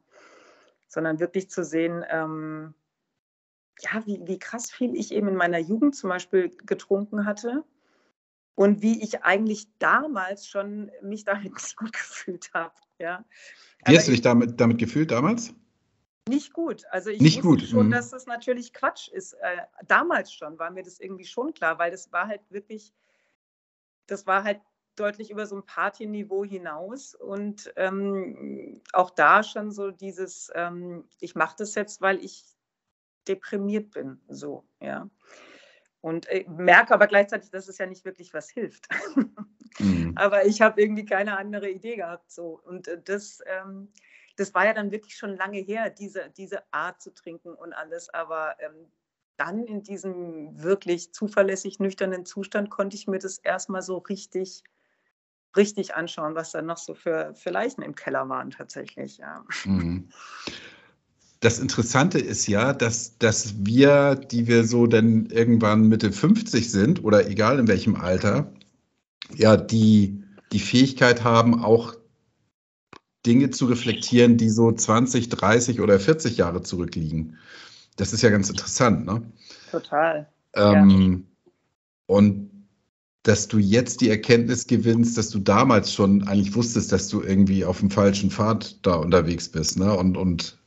sondern wirklich zu sehen, ähm, ja, wie, wie krass viel ich eben in meiner Jugend zum Beispiel getrunken hatte und wie ich eigentlich damals schon mich damit nicht gut gefühlt habe. Ja. Wie hast du dich damit, damit gefühlt damals? Nicht gut. Also ich nicht wusste gut. schon, mhm. dass das natürlich Quatsch ist. Äh, damals schon war mir das irgendwie schon klar, weil das war halt wirklich, das war halt deutlich über so ein Partyniveau hinaus und ähm, auch da schon so dieses, ähm, ich mache das jetzt, weil ich deprimiert bin, so, ja. Und äh, merke aber gleichzeitig, dass es ja nicht wirklich was hilft. Mhm. aber ich habe irgendwie keine andere Idee gehabt. So. Und äh, das, ähm, das war ja dann wirklich schon lange her, diese, diese Art zu trinken und alles. Aber ähm, dann in diesem wirklich zuverlässig nüchternen Zustand konnte ich mir das erstmal so richtig, richtig anschauen, was da noch so für, für Leichen im Keller waren tatsächlich. Ja. Mhm. Das Interessante ist ja, dass, dass wir, die wir so dann irgendwann Mitte 50 sind oder egal in welchem Alter, ja, die, die Fähigkeit haben, auch Dinge zu reflektieren, die so 20, 30 oder 40 Jahre zurückliegen. Das ist ja ganz interessant, ne? Total. Ähm, ja. Und dass du jetzt die Erkenntnis gewinnst, dass du damals schon eigentlich wusstest, dass du irgendwie auf dem falschen Pfad da unterwegs bist, ne? Und, und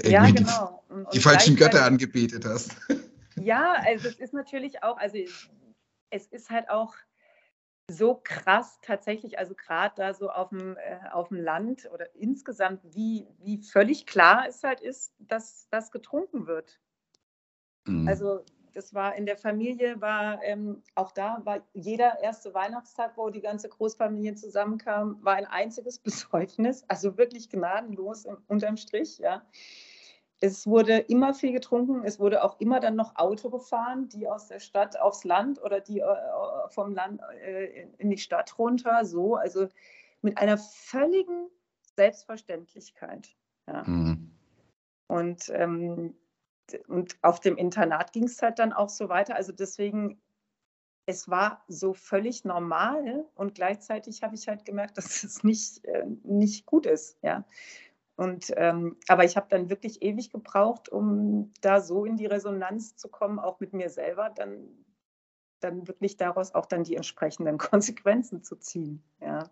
irgendwie ja, genau. die, und, die falschen Götter angebetet hast. Ja, also es ist natürlich auch, also es ist halt auch so krass tatsächlich, also gerade da so auf dem, äh, auf dem Land oder insgesamt, wie, wie völlig klar es halt ist, dass das getrunken wird. Mhm. Also das war in der Familie, war ähm, auch da, war jeder erste Weihnachtstag, wo die ganze Großfamilie zusammenkam, war ein einziges Besäufnis, also wirklich gnadenlos unterm Strich, ja. Es wurde immer viel getrunken, es wurde auch immer dann noch Auto gefahren, die aus der Stadt aufs Land oder die äh, vom Land äh, in die Stadt runter, so, also mit einer völligen Selbstverständlichkeit. Ja. Mhm. Und, ähm, und auf dem Internat ging es halt dann auch so weiter. Also deswegen, es war so völlig normal und gleichzeitig habe ich halt gemerkt, dass es nicht, äh, nicht gut ist. Ja. Und, ähm, aber ich habe dann wirklich ewig gebraucht, um da so in die Resonanz zu kommen, auch mit mir selber, dann, dann wirklich daraus auch dann die entsprechenden Konsequenzen zu ziehen. Ja.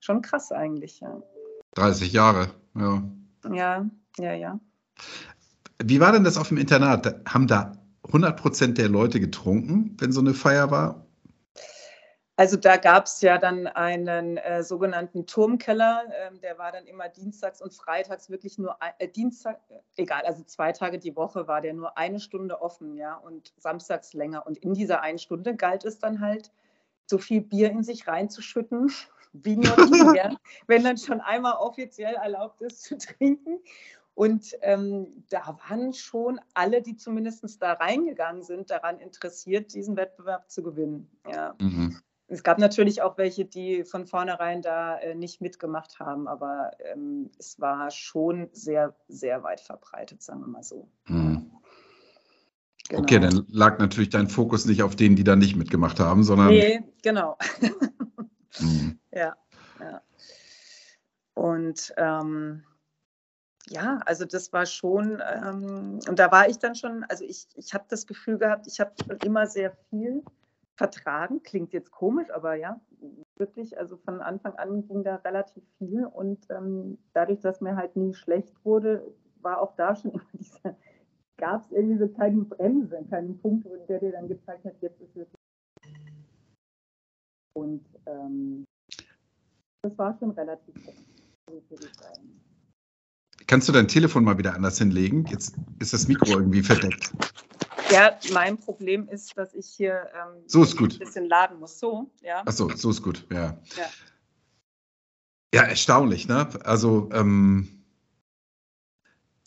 Schon krass eigentlich, ja. 30 Jahre, ja. Ja, ja, ja. Wie war denn das auf dem Internat? Haben da 100 Prozent der Leute getrunken, wenn so eine Feier war? Also da gab es ja dann einen äh, sogenannten Turmkeller, ähm, der war dann immer dienstags und freitags wirklich nur äh, Dienstag, äh, egal, also zwei Tage die Woche war der nur eine Stunde offen, ja, und samstags länger. Und in dieser einen Stunde galt es dann halt, so viel Bier in sich reinzuschütten, wie nur die, ja, wenn dann schon einmal offiziell erlaubt ist zu trinken. Und ähm, da waren schon alle, die zumindest da reingegangen sind, daran interessiert, diesen Wettbewerb zu gewinnen. Ja. Mhm. Es gab natürlich auch welche, die von vornherein da äh, nicht mitgemacht haben, aber ähm, es war schon sehr, sehr weit verbreitet, sagen wir mal so. Mhm. Genau. Okay, dann lag natürlich dein Fokus nicht auf denen, die da nicht mitgemacht haben, sondern. Nee, genau. mhm. Ja, ja. Und ähm, ja, also das war schon, ähm, und da war ich dann schon, also ich, ich habe das Gefühl gehabt, ich habe schon immer sehr viel vertragen. Klingt jetzt komisch, aber ja, wirklich, also von Anfang an ging da relativ viel und ähm, dadurch, dass mir halt nie schlecht wurde, war auch da schon immer dieser, gab es irgendwie so keine Bremse, keinen Punkt, der dir dann gezeigt hat, jetzt ist wirklich. Und ähm, das war schon relativ gut, Kannst du dein Telefon mal wieder anders hinlegen? Jetzt ist das Mikro irgendwie verdeckt. Ja, mein Problem ist, dass ich hier ähm, so ist gut. ein bisschen laden muss. So, ja. Ach so, so ist gut, ja. Ja, ja erstaunlich, ne? Also ähm,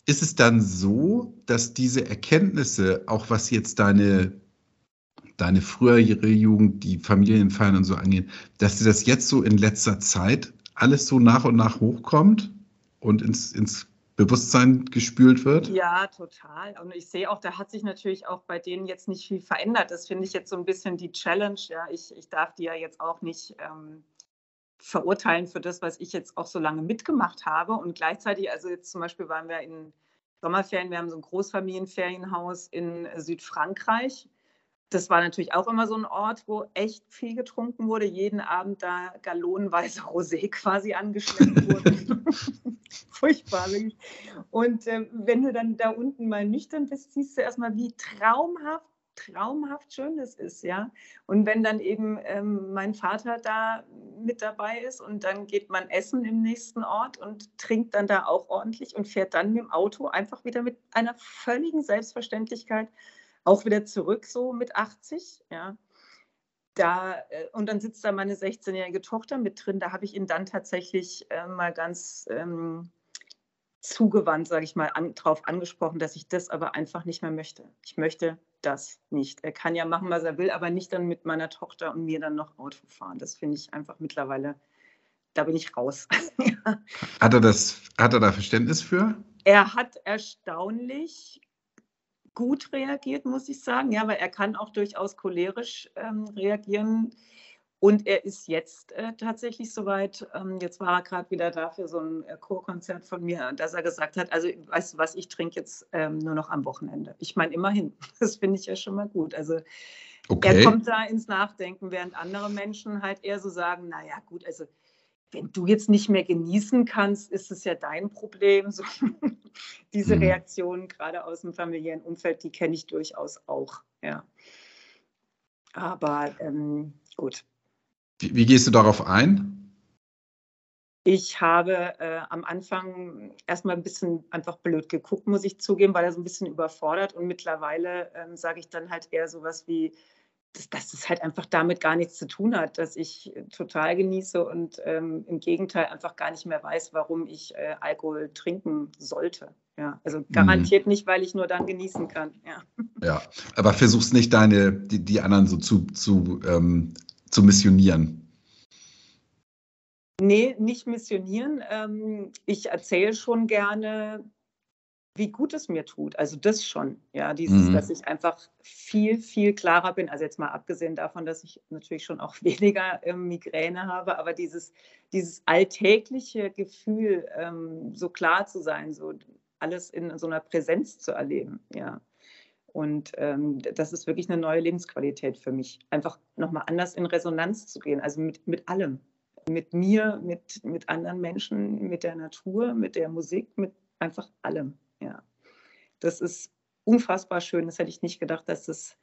ist es dann so, dass diese Erkenntnisse, auch was jetzt deine, deine frühere Jugend, die Familienfeiern und so angeht, dass dir das jetzt so in letzter Zeit alles so nach und nach hochkommt und ins, ins Bewusstsein gespült wird? Ja, total. Und ich sehe auch, da hat sich natürlich auch bei denen jetzt nicht viel verändert. Das finde ich jetzt so ein bisschen die Challenge. Ja, ich, ich darf die ja jetzt auch nicht ähm, verurteilen für das, was ich jetzt auch so lange mitgemacht habe. Und gleichzeitig, also jetzt zum Beispiel waren wir in Sommerferien, wir haben so ein Großfamilienferienhaus in Südfrankreich das war natürlich auch immer so ein Ort, wo echt viel getrunken wurde. Jeden Abend da gallonenweise Rosé quasi angeschleppt wurde. Furchtbar, wirklich. Und äh, wenn du dann da unten mal nüchtern bist, siehst du erstmal, wie traumhaft, traumhaft schön das ist, ja. Und wenn dann eben ähm, mein Vater da mit dabei ist und dann geht man essen im nächsten Ort und trinkt dann da auch ordentlich und fährt dann mit dem Auto einfach wieder mit einer völligen Selbstverständlichkeit auch wieder zurück so mit 80, ja. Da, äh, und dann sitzt da meine 16-jährige Tochter mit drin. Da habe ich ihn dann tatsächlich äh, mal ganz ähm, zugewandt, sage ich mal, an, darauf angesprochen, dass ich das aber einfach nicht mehr möchte. Ich möchte das nicht. Er kann ja machen, was er will, aber nicht dann mit meiner Tochter und mir dann noch Auto fahren. Das finde ich einfach mittlerweile, da bin ich raus. Hat er das, hat er da Verständnis für? Er hat erstaunlich gut reagiert, muss ich sagen. Ja, weil er kann auch durchaus cholerisch ähm, reagieren. Und er ist jetzt äh, tatsächlich soweit, ähm, jetzt war er gerade wieder da für so ein äh, Chorkonzert von mir, dass er gesagt hat, also weißt du was, ich trinke jetzt ähm, nur noch am Wochenende. Ich meine, immerhin, das finde ich ja schon mal gut. Also okay. er kommt da ins Nachdenken, während andere Menschen halt eher so sagen, naja gut, also wenn du jetzt nicht mehr genießen kannst, ist es ja dein Problem. So, diese mhm. Reaktionen gerade aus dem familiären Umfeld, die kenne ich durchaus auch. Ja. Aber ähm, gut, wie, wie gehst du darauf ein? Ich habe äh, am Anfang erstmal ein bisschen einfach blöd geguckt, muss ich zugeben, weil er so ein bisschen überfordert. Und mittlerweile ähm, sage ich dann halt eher sowas wie, dass, dass es halt einfach damit gar nichts zu tun hat, dass ich total genieße und ähm, im Gegenteil einfach gar nicht mehr weiß, warum ich äh, Alkohol trinken sollte. Ja, also mhm. garantiert mhm. nicht, weil ich nur dann genießen kann. Ja, ja aber versuchst nicht deine, die, die anderen so zu, zu ähm, zu missionieren? Nee, nicht missionieren. Ähm, ich erzähle schon gerne, wie gut es mir tut. Also das schon, ja, dieses, mhm. dass ich einfach viel, viel klarer bin. Also jetzt mal abgesehen davon, dass ich natürlich schon auch weniger ähm, Migräne habe, aber dieses, dieses alltägliche Gefühl, ähm, so klar zu sein, so alles in so einer Präsenz zu erleben, ja. Und ähm, das ist wirklich eine neue Lebensqualität für mich. Einfach nochmal anders in Resonanz zu gehen, also mit, mit allem. Mit mir, mit, mit anderen Menschen, mit der Natur, mit der Musik, mit einfach allem. Ja. Das ist unfassbar schön. Das hätte ich nicht gedacht, dass es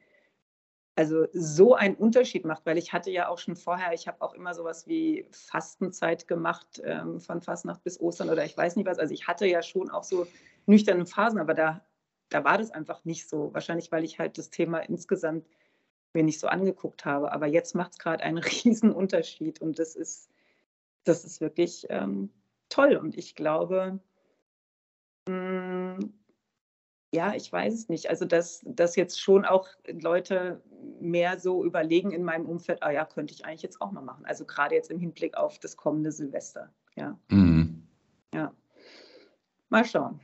also so einen Unterschied macht, weil ich hatte ja auch schon vorher, ich habe auch immer sowas wie Fastenzeit gemacht, ähm, von Fastnacht bis Ostern oder ich weiß nicht was. Also ich hatte ja schon auch so nüchterne Phasen, aber da da war das einfach nicht so. Wahrscheinlich, weil ich halt das Thema insgesamt mir nicht so angeguckt habe. Aber jetzt macht es gerade einen riesen Unterschied und das ist, das ist wirklich ähm, toll. Und ich glaube, ja, ich weiß es nicht. Also, dass, dass jetzt schon auch Leute mehr so überlegen in meinem Umfeld, ah ja, könnte ich eigentlich jetzt auch mal machen. Also gerade jetzt im Hinblick auf das kommende Silvester. Ja. Mhm. Ja. Mal schauen.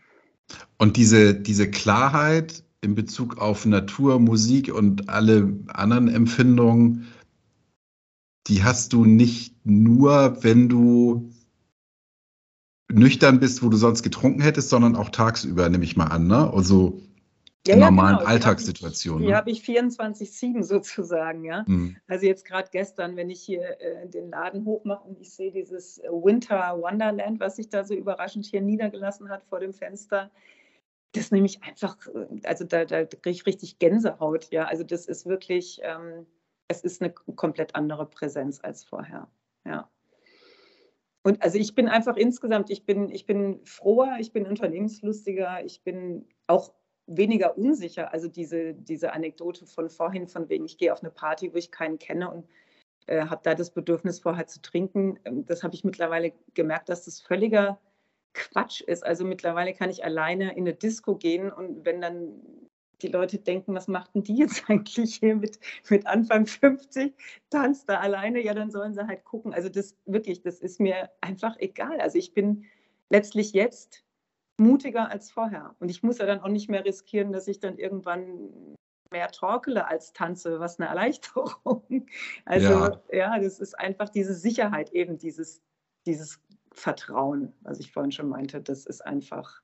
Und diese, diese Klarheit in Bezug auf Natur, Musik und alle anderen Empfindungen, die hast du nicht nur, wenn du nüchtern bist, wo du sonst getrunken hättest, sondern auch tagsüber, nehme ich mal an, ne? Also ja, in normalen ja, genau. Alltagssituationen. Die habe ich, ne? hab ich 24-7 sozusagen, ja. Mhm. Also jetzt gerade gestern, wenn ich hier äh, den Laden hochmache und ich sehe dieses Winter Wonderland, was sich da so überraschend hier niedergelassen hat vor dem Fenster, das nehme ich einfach, äh, also da, da kriege ich richtig Gänsehaut, ja. Also das ist wirklich, ähm, es ist eine komplett andere Präsenz als vorher, ja. Und also ich bin einfach insgesamt, ich bin, ich bin froher, ich bin unternehmenslustiger, ich bin auch weniger unsicher. Also diese, diese Anekdote von vorhin, von wegen, ich gehe auf eine Party, wo ich keinen kenne und äh, habe da das Bedürfnis vorher zu trinken, ähm, das habe ich mittlerweile gemerkt, dass das völliger Quatsch ist. Also mittlerweile kann ich alleine in eine Disco gehen und wenn dann die Leute denken, was macht denn die jetzt eigentlich hier mit, mit Anfang 50, tanzt da alleine, ja, dann sollen sie halt gucken. Also das wirklich, das ist mir einfach egal. Also ich bin letztlich jetzt mutiger als vorher. Und ich muss ja dann auch nicht mehr riskieren, dass ich dann irgendwann mehr torkele als tanze, was eine Erleichterung. Also ja. ja, das ist einfach diese Sicherheit, eben dieses, dieses Vertrauen, was ich vorhin schon meinte, das ist einfach,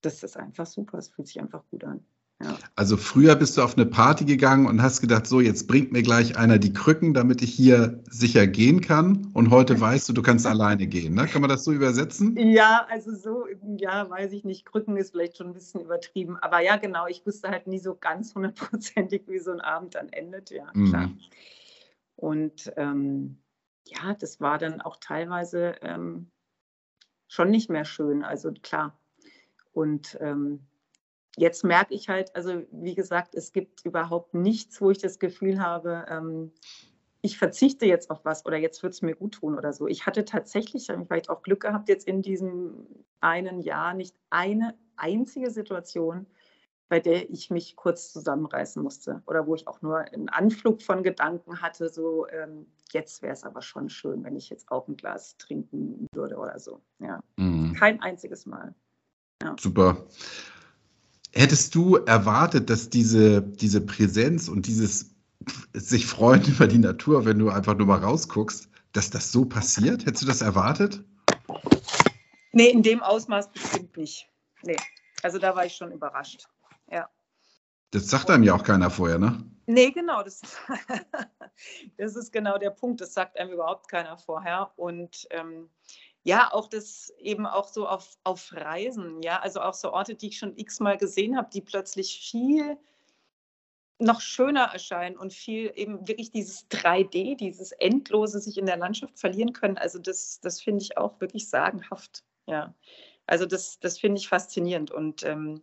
das ist einfach super. Es fühlt sich einfach gut an. Ja. Also früher bist du auf eine Party gegangen und hast gedacht, so jetzt bringt mir gleich einer die Krücken, damit ich hier sicher gehen kann. Und heute weißt du, du kannst alleine gehen. Ne? Kann man das so übersetzen? Ja, also so, ja, weiß ich nicht. Krücken ist vielleicht schon ein bisschen übertrieben. Aber ja, genau, ich wusste halt nie so ganz hundertprozentig, wie so ein Abend dann endet. Ja, mhm. klar. Und ähm, ja, das war dann auch teilweise ähm, schon nicht mehr schön. Also klar. Und ähm, jetzt merke ich halt, also wie gesagt, es gibt überhaupt nichts, wo ich das Gefühl habe, ähm, ich verzichte jetzt auf was oder jetzt wird es mir gut tun oder so. Ich hatte tatsächlich, habe ich vielleicht auch Glück gehabt, jetzt in diesem einen Jahr nicht eine einzige Situation, bei der ich mich kurz zusammenreißen musste oder wo ich auch nur einen Anflug von Gedanken hatte, so ähm, jetzt wäre es aber schon schön, wenn ich jetzt auch ein Glas trinken würde oder so. Ja. Mhm. Kein einziges Mal. Ja. Super. Hättest du erwartet, dass diese, diese Präsenz und dieses sich freuen über die Natur, wenn du einfach nur mal rausguckst, dass das so passiert? Hättest du das erwartet? Nee, in dem Ausmaß bestimmt nicht. Nee, also da war ich schon überrascht. Ja. Das sagt einem ja auch keiner vorher, ne? Nee, genau. Das, das ist genau der Punkt. Das sagt einem überhaupt keiner vorher. Und ähm, ja, auch das eben auch so auf, auf Reisen, ja, also auch so Orte, die ich schon x-mal gesehen habe, die plötzlich viel noch schöner erscheinen und viel eben wirklich dieses 3D, dieses Endlose sich in der Landschaft verlieren können. Also das, das finde ich auch wirklich sagenhaft. Ja, also das, das finde ich faszinierend und ähm,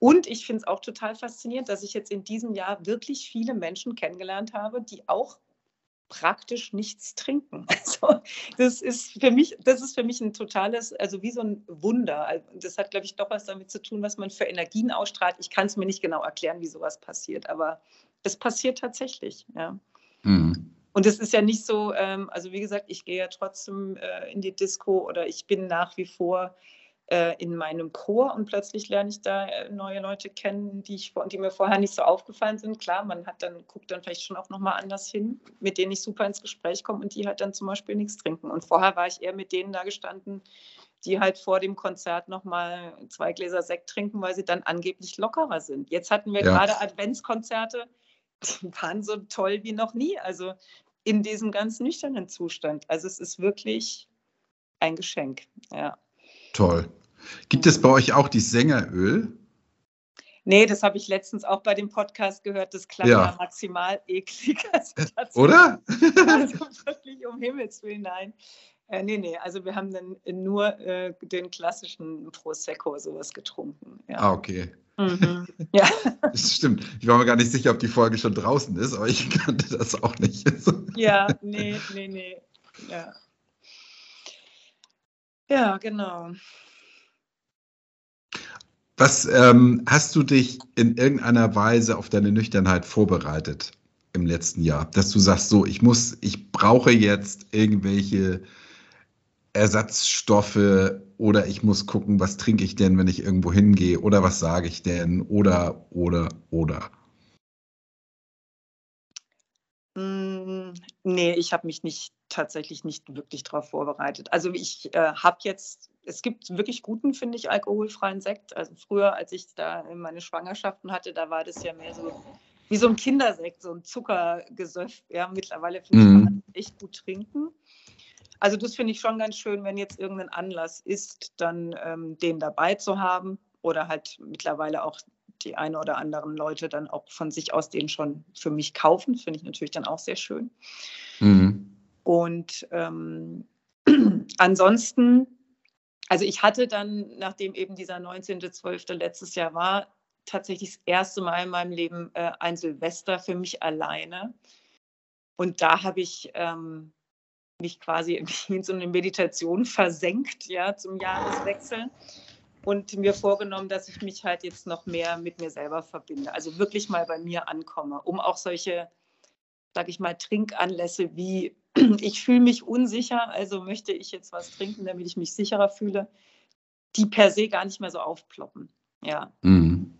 und ich finde es auch total faszinierend, dass ich jetzt in diesem Jahr wirklich viele Menschen kennengelernt habe, die auch praktisch nichts trinken. Also das ist für mich, das ist für mich ein totales, also wie so ein Wunder. Das hat, glaube ich, doch was damit zu tun, was man für Energien ausstrahlt. Ich kann es mir nicht genau erklären, wie sowas passiert, aber es passiert tatsächlich, ja. Mhm. Und es ist ja nicht so, ähm, also wie gesagt, ich gehe ja trotzdem äh, in die Disco oder ich bin nach wie vor äh, in meinem Chor und plötzlich lerne ich da äh, neue Leute kennen, die, ich, die mir vorher nicht so aufgefallen sind. Klar, man hat dann, guckt dann vielleicht schon auch nochmal anders hin, mit denen ich super ins Gespräch komme und die halt dann zum Beispiel nichts trinken. Und vorher war ich eher mit denen da gestanden, die halt vor dem Konzert nochmal zwei Gläser Sekt trinken, weil sie dann angeblich lockerer sind. Jetzt hatten wir ja. gerade Adventskonzerte, die waren so toll wie noch nie. Also in diesem ganz nüchternen Zustand. Also es ist wirklich ein Geschenk, ja. Toll. Gibt es bei euch auch die Sängeröl? Nee, das habe ich letztens auch bei dem Podcast gehört. Das klang ja, maximal eklig. Also Oder? Also wirklich um Himmels Willen, nein. Äh, nee, nee, also wir haben dann nur äh, den klassischen Prosecco sowas getrunken. Ja. Ah, okay. Mhm. Ja. Das stimmt. Ich war mir gar nicht sicher, ob die Folge schon draußen ist, aber ich kannte das auch nicht. ja, nee, nee, nee. Ja. Ja, genau. Was ähm, hast du dich in irgendeiner Weise auf deine Nüchternheit vorbereitet im letzten Jahr? Dass du sagst, so, ich muss, ich brauche jetzt irgendwelche Ersatzstoffe oder ich muss gucken, was trinke ich denn, wenn ich irgendwo hingehe oder was sage ich denn oder, oder, oder. Mm, nee, ich habe mich nicht tatsächlich nicht wirklich darauf vorbereitet. Also ich äh, habe jetzt, es gibt wirklich guten, finde ich, alkoholfreien Sekt. Also früher, als ich da meine Schwangerschaften hatte, da war das ja mehr so wie so ein Kindersekt, so ein Zuckergesöff. Ja, mittlerweile finde ich, man mhm. echt gut trinken. Also das finde ich schon ganz schön, wenn jetzt irgendein Anlass ist, dann ähm, den dabei zu haben oder halt mittlerweile auch die eine oder anderen Leute dann auch von sich aus den schon für mich kaufen. Finde ich natürlich dann auch sehr schön. Mhm. Und ähm, ansonsten, also ich hatte dann, nachdem eben dieser 19.12. letztes Jahr war, tatsächlich das erste Mal in meinem Leben äh, ein Silvester für mich alleine. Und da habe ich ähm, mich quasi in so eine Meditation versenkt, ja, zum Jahreswechsel und mir vorgenommen, dass ich mich halt jetzt noch mehr mit mir selber verbinde. Also wirklich mal bei mir ankomme, um auch solche, sag ich mal, Trinkanlässe wie ich fühle mich unsicher, also möchte ich jetzt was trinken, damit ich mich sicherer fühle, die per se gar nicht mehr so aufploppen. Ja. Mhm.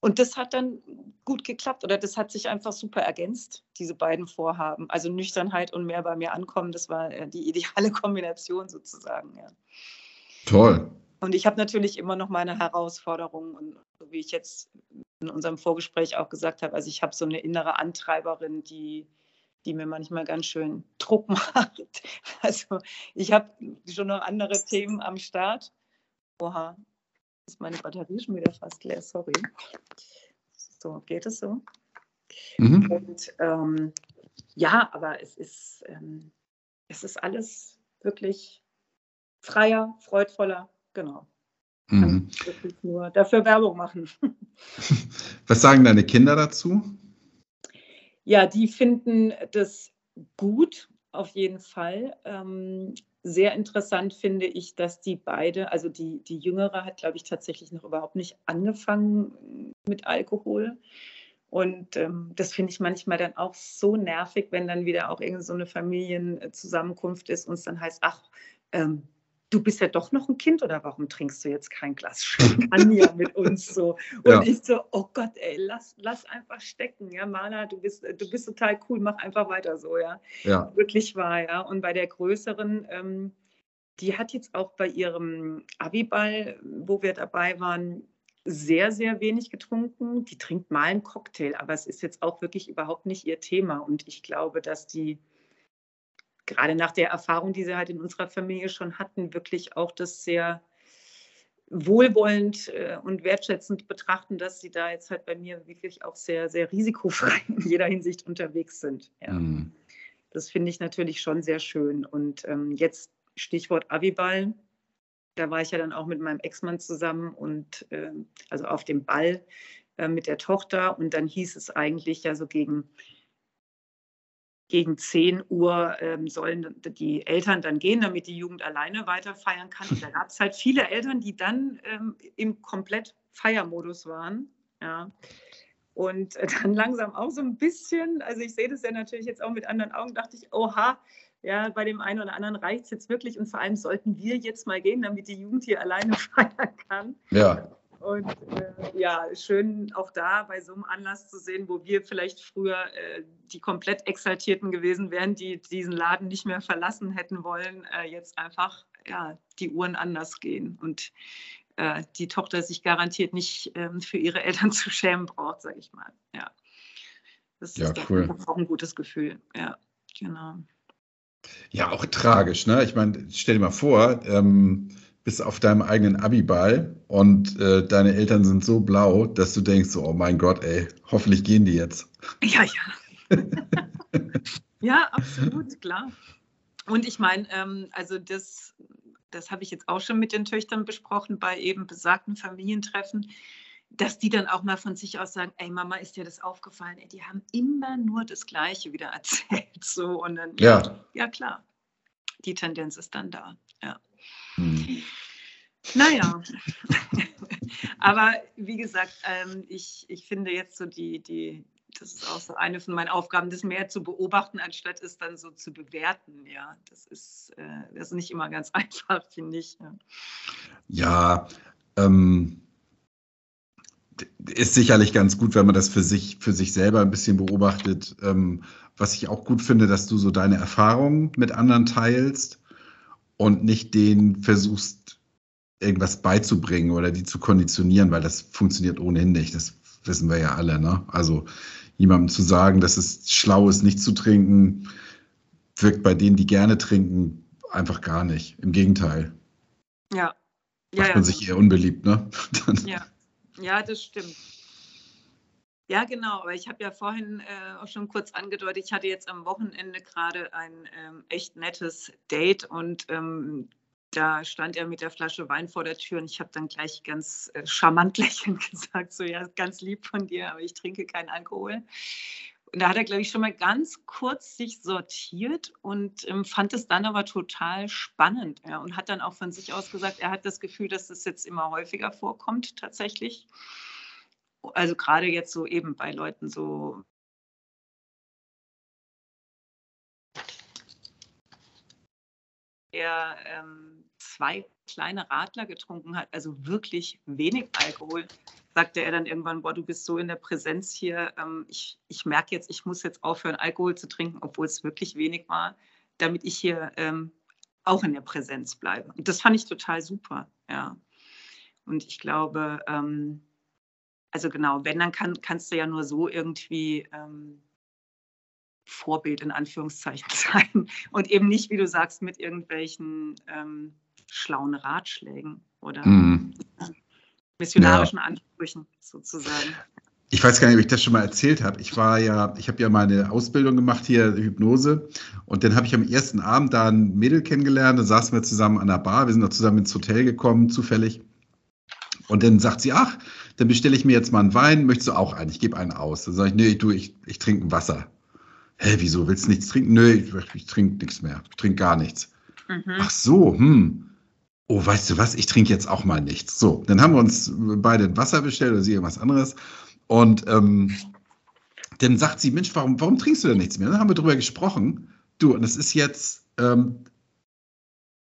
Und das hat dann gut geklappt oder das hat sich einfach super ergänzt, diese beiden Vorhaben. Also Nüchternheit und mehr bei mir ankommen, das war äh, die ideale Kombination sozusagen. Ja. Toll. Und ich habe natürlich immer noch meine Herausforderungen und so wie ich jetzt in unserem Vorgespräch auch gesagt habe, also ich habe so eine innere Antreiberin, die die mir manchmal ganz schön Druck macht. Also ich habe schon noch andere Themen am Start. Oha, ist meine Batterie schon wieder fast leer, sorry. So, geht es so? Mhm. Und ähm, ja, aber es ist, ähm, es ist alles wirklich freier, freudvoller, genau. Mhm. Wirklich nur dafür Werbung machen. Was sagen deine Kinder dazu? Ja, die finden das gut, auf jeden Fall. Ähm, sehr interessant finde ich, dass die beide, also die, die Jüngere hat, glaube ich, tatsächlich noch überhaupt nicht angefangen mit Alkohol. Und ähm, das finde ich manchmal dann auch so nervig, wenn dann wieder auch irgendeine so eine Familienzusammenkunft ist und es dann heißt, ach, ähm, du bist ja doch noch ein Kind oder warum trinkst du jetzt kein Glas Champagner mit uns so? Und ja. ich so, oh Gott, ey, lass, lass einfach stecken, ja, Mana, du bist, du bist total cool, mach einfach weiter so, ja. ja. Wirklich wahr, ja. Und bei der größeren, ähm, die hat jetzt auch bei ihrem Abiball, wo wir dabei waren, sehr, sehr wenig getrunken. Die trinkt mal einen Cocktail, aber es ist jetzt auch wirklich überhaupt nicht ihr Thema. Und ich glaube, dass die gerade nach der Erfahrung, die sie halt in unserer Familie schon hatten, wirklich auch das sehr wohlwollend äh, und wertschätzend betrachten, dass sie da jetzt halt bei mir wirklich auch sehr, sehr risikofrei in jeder Hinsicht unterwegs sind. Ja. Mhm. Das finde ich natürlich schon sehr schön. Und ähm, jetzt Stichwort Aviball. Da war ich ja dann auch mit meinem Ex-Mann zusammen und äh, also auf dem Ball äh, mit der Tochter. Und dann hieß es eigentlich ja so gegen gegen 10 Uhr ähm, sollen die Eltern dann gehen, damit die Jugend alleine weiter feiern kann. Und da gab es halt viele Eltern, die dann ähm, im komplett Feiermodus waren. Ja. Und äh, dann langsam auch so ein bisschen, also ich sehe das ja natürlich jetzt auch mit anderen Augen, dachte ich, oha, ja, bei dem einen oder anderen reicht es jetzt wirklich und vor allem sollten wir jetzt mal gehen, damit die Jugend hier alleine feiern kann. Ja. Und äh, ja, schön auch da bei so einem Anlass zu sehen, wo wir vielleicht früher äh, die komplett Exaltierten gewesen wären, die diesen Laden nicht mehr verlassen hätten wollen, äh, jetzt einfach ja, die Uhren anders gehen und äh, die Tochter sich garantiert nicht ähm, für ihre Eltern zu schämen braucht, sage ich mal. Ja, das ja, ist cool. auch ein gutes Gefühl. Ja, genau. Ja, auch tragisch, ne? Ich meine, stell dir mal vor, ähm, bist auf deinem eigenen Abiball und äh, deine Eltern sind so blau, dass du denkst, oh mein Gott, ey, hoffentlich gehen die jetzt. Ja, ja. ja, absolut, klar. Und ich meine, ähm, also das, das habe ich jetzt auch schon mit den Töchtern besprochen bei eben besagten Familientreffen, dass die dann auch mal von sich aus sagen, ey Mama, ist dir das aufgefallen? Ey, die haben immer nur das Gleiche wieder erzählt. So, und dann, ja, ja, ja klar, die Tendenz ist dann da, ja. Hm. Naja, aber wie gesagt, ähm, ich, ich finde jetzt so die, die, das ist auch so eine von meinen Aufgaben, das mehr zu beobachten, anstatt es dann so zu bewerten. Ja, das ist, äh, das ist nicht immer ganz einfach, finde ich. Ja, ja ähm, ist sicherlich ganz gut, wenn man das für sich, für sich selber ein bisschen beobachtet. Ähm, was ich auch gut finde, dass du so deine Erfahrungen mit anderen teilst und nicht denen versuchst, irgendwas beizubringen oder die zu konditionieren, weil das funktioniert ohnehin nicht. Das wissen wir ja alle. Ne? Also jemandem zu sagen, dass es schlau ist, nicht zu trinken, wirkt bei denen, die gerne trinken, einfach gar nicht. Im Gegenteil. Ja. ja Macht man ja. sich eher unbeliebt, ne? ja. ja, das stimmt. Ja, genau. Aber ich habe ja vorhin äh, auch schon kurz angedeutet, ich hatte jetzt am Wochenende gerade ein ähm, echt nettes Date und ähm, da stand er mit der Flasche Wein vor der Tür und ich habe dann gleich ganz äh, charmant lächelnd gesagt, so ja, ganz lieb von dir, aber ich trinke keinen Alkohol. Und da hat er, glaube ich, schon mal ganz kurz sich sortiert und ähm, fand es dann aber total spannend ja, und hat dann auch von sich aus gesagt, er hat das Gefühl, dass das jetzt immer häufiger vorkommt tatsächlich also gerade jetzt so eben bei Leuten so er ähm, zwei kleine Radler getrunken hat, also wirklich wenig Alkohol, sagte er dann irgendwann, boah, du bist so in der Präsenz hier, ähm, ich, ich merke jetzt, ich muss jetzt aufhören, Alkohol zu trinken, obwohl es wirklich wenig war, damit ich hier ähm, auch in der Präsenz bleibe. Und das fand ich total super, ja. Und ich glaube, ähm, also genau, wenn, dann kann, kannst du ja nur so irgendwie ähm, Vorbild in Anführungszeichen sein und eben nicht, wie du sagst, mit irgendwelchen ähm, schlauen Ratschlägen oder mm. missionarischen ja. Ansprüchen sozusagen. Ich weiß gar nicht, ob ich das schon mal erzählt habe. Ich war ja, ich habe ja meine Ausbildung gemacht hier, Hypnose. Und dann habe ich am ersten Abend da ein Mädel kennengelernt. Da saßen wir zusammen an der Bar. Wir sind da zusammen ins Hotel gekommen, zufällig. Und dann sagt sie, ach, dann bestelle ich mir jetzt mal einen Wein, möchtest du auch einen? Ich gebe einen aus. Dann sage ich, nee, du, ich, ich trinke Wasser. Hä, wieso, willst du nichts trinken? Nö, ich, ich trinke nichts mehr. Ich trinke gar nichts. Mhm. Ach so, hm. Oh, weißt du was, ich trinke jetzt auch mal nichts. So, dann haben wir uns beide ein Wasser bestellt oder sie irgendwas anderes. Und ähm, dann sagt sie, Mensch, warum, warum trinkst du denn nichts mehr? Dann haben wir darüber gesprochen. Du, und es ist jetzt ähm,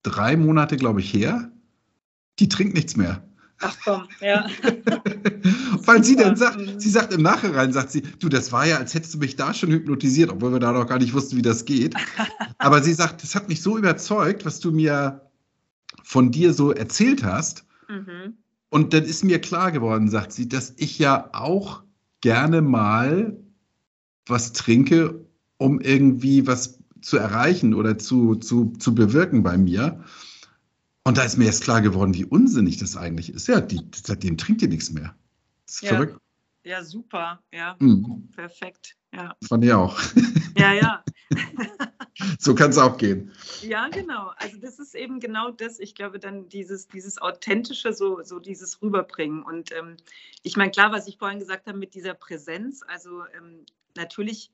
drei Monate, glaube ich, her. Die trinkt nichts mehr. Ach komm, ja. Weil sie dann sagt, sie sagt im Nachhinein, sagt sie, du, das war ja, als hättest du mich da schon hypnotisiert, obwohl wir da noch gar nicht wussten, wie das geht. Aber sie sagt, das hat mich so überzeugt, was du mir von dir so erzählt hast. Mhm. Und dann ist mir klar geworden, sagt sie, dass ich ja auch gerne mal was trinke, um irgendwie was zu erreichen oder zu, zu, zu bewirken bei mir. Und da ist mir jetzt klar geworden, wie unsinnig das eigentlich ist. Ja, die, seitdem trinkt ihr nichts mehr. Das ist ja. verrückt. Ja, super. Ja, mhm. perfekt. Ja. Fand ich auch. Ja, ja. so kann es auch gehen. Ja, genau. Also das ist eben genau das. Ich glaube, dann dieses, dieses authentische, so, so dieses Rüberbringen. Und ähm, ich meine, klar, was ich vorhin gesagt habe mit dieser Präsenz, also ähm, natürlich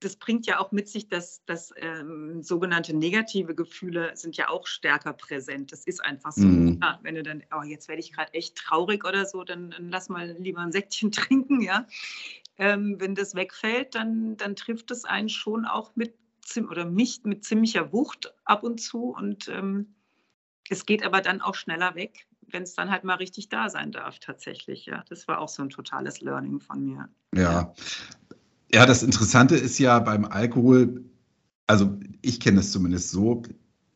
das bringt ja auch mit sich, dass, dass ähm, sogenannte negative Gefühle sind ja auch stärker präsent. Das ist einfach so. Mhm. Ja, wenn du dann, oh, jetzt werde ich gerade echt traurig oder so, dann, dann, lass mal lieber ein Säckchen trinken, ja. Ähm, wenn das wegfällt, dann, dann trifft es einen schon auch mit oder mich mit ziemlicher Wucht ab und zu. Und ähm, es geht aber dann auch schneller weg, wenn es dann halt mal richtig da sein darf, tatsächlich. Ja, das war auch so ein totales Learning von mir. Ja. Ja. Das Interessante ist ja beim Alkohol, also ich kenne es zumindest so,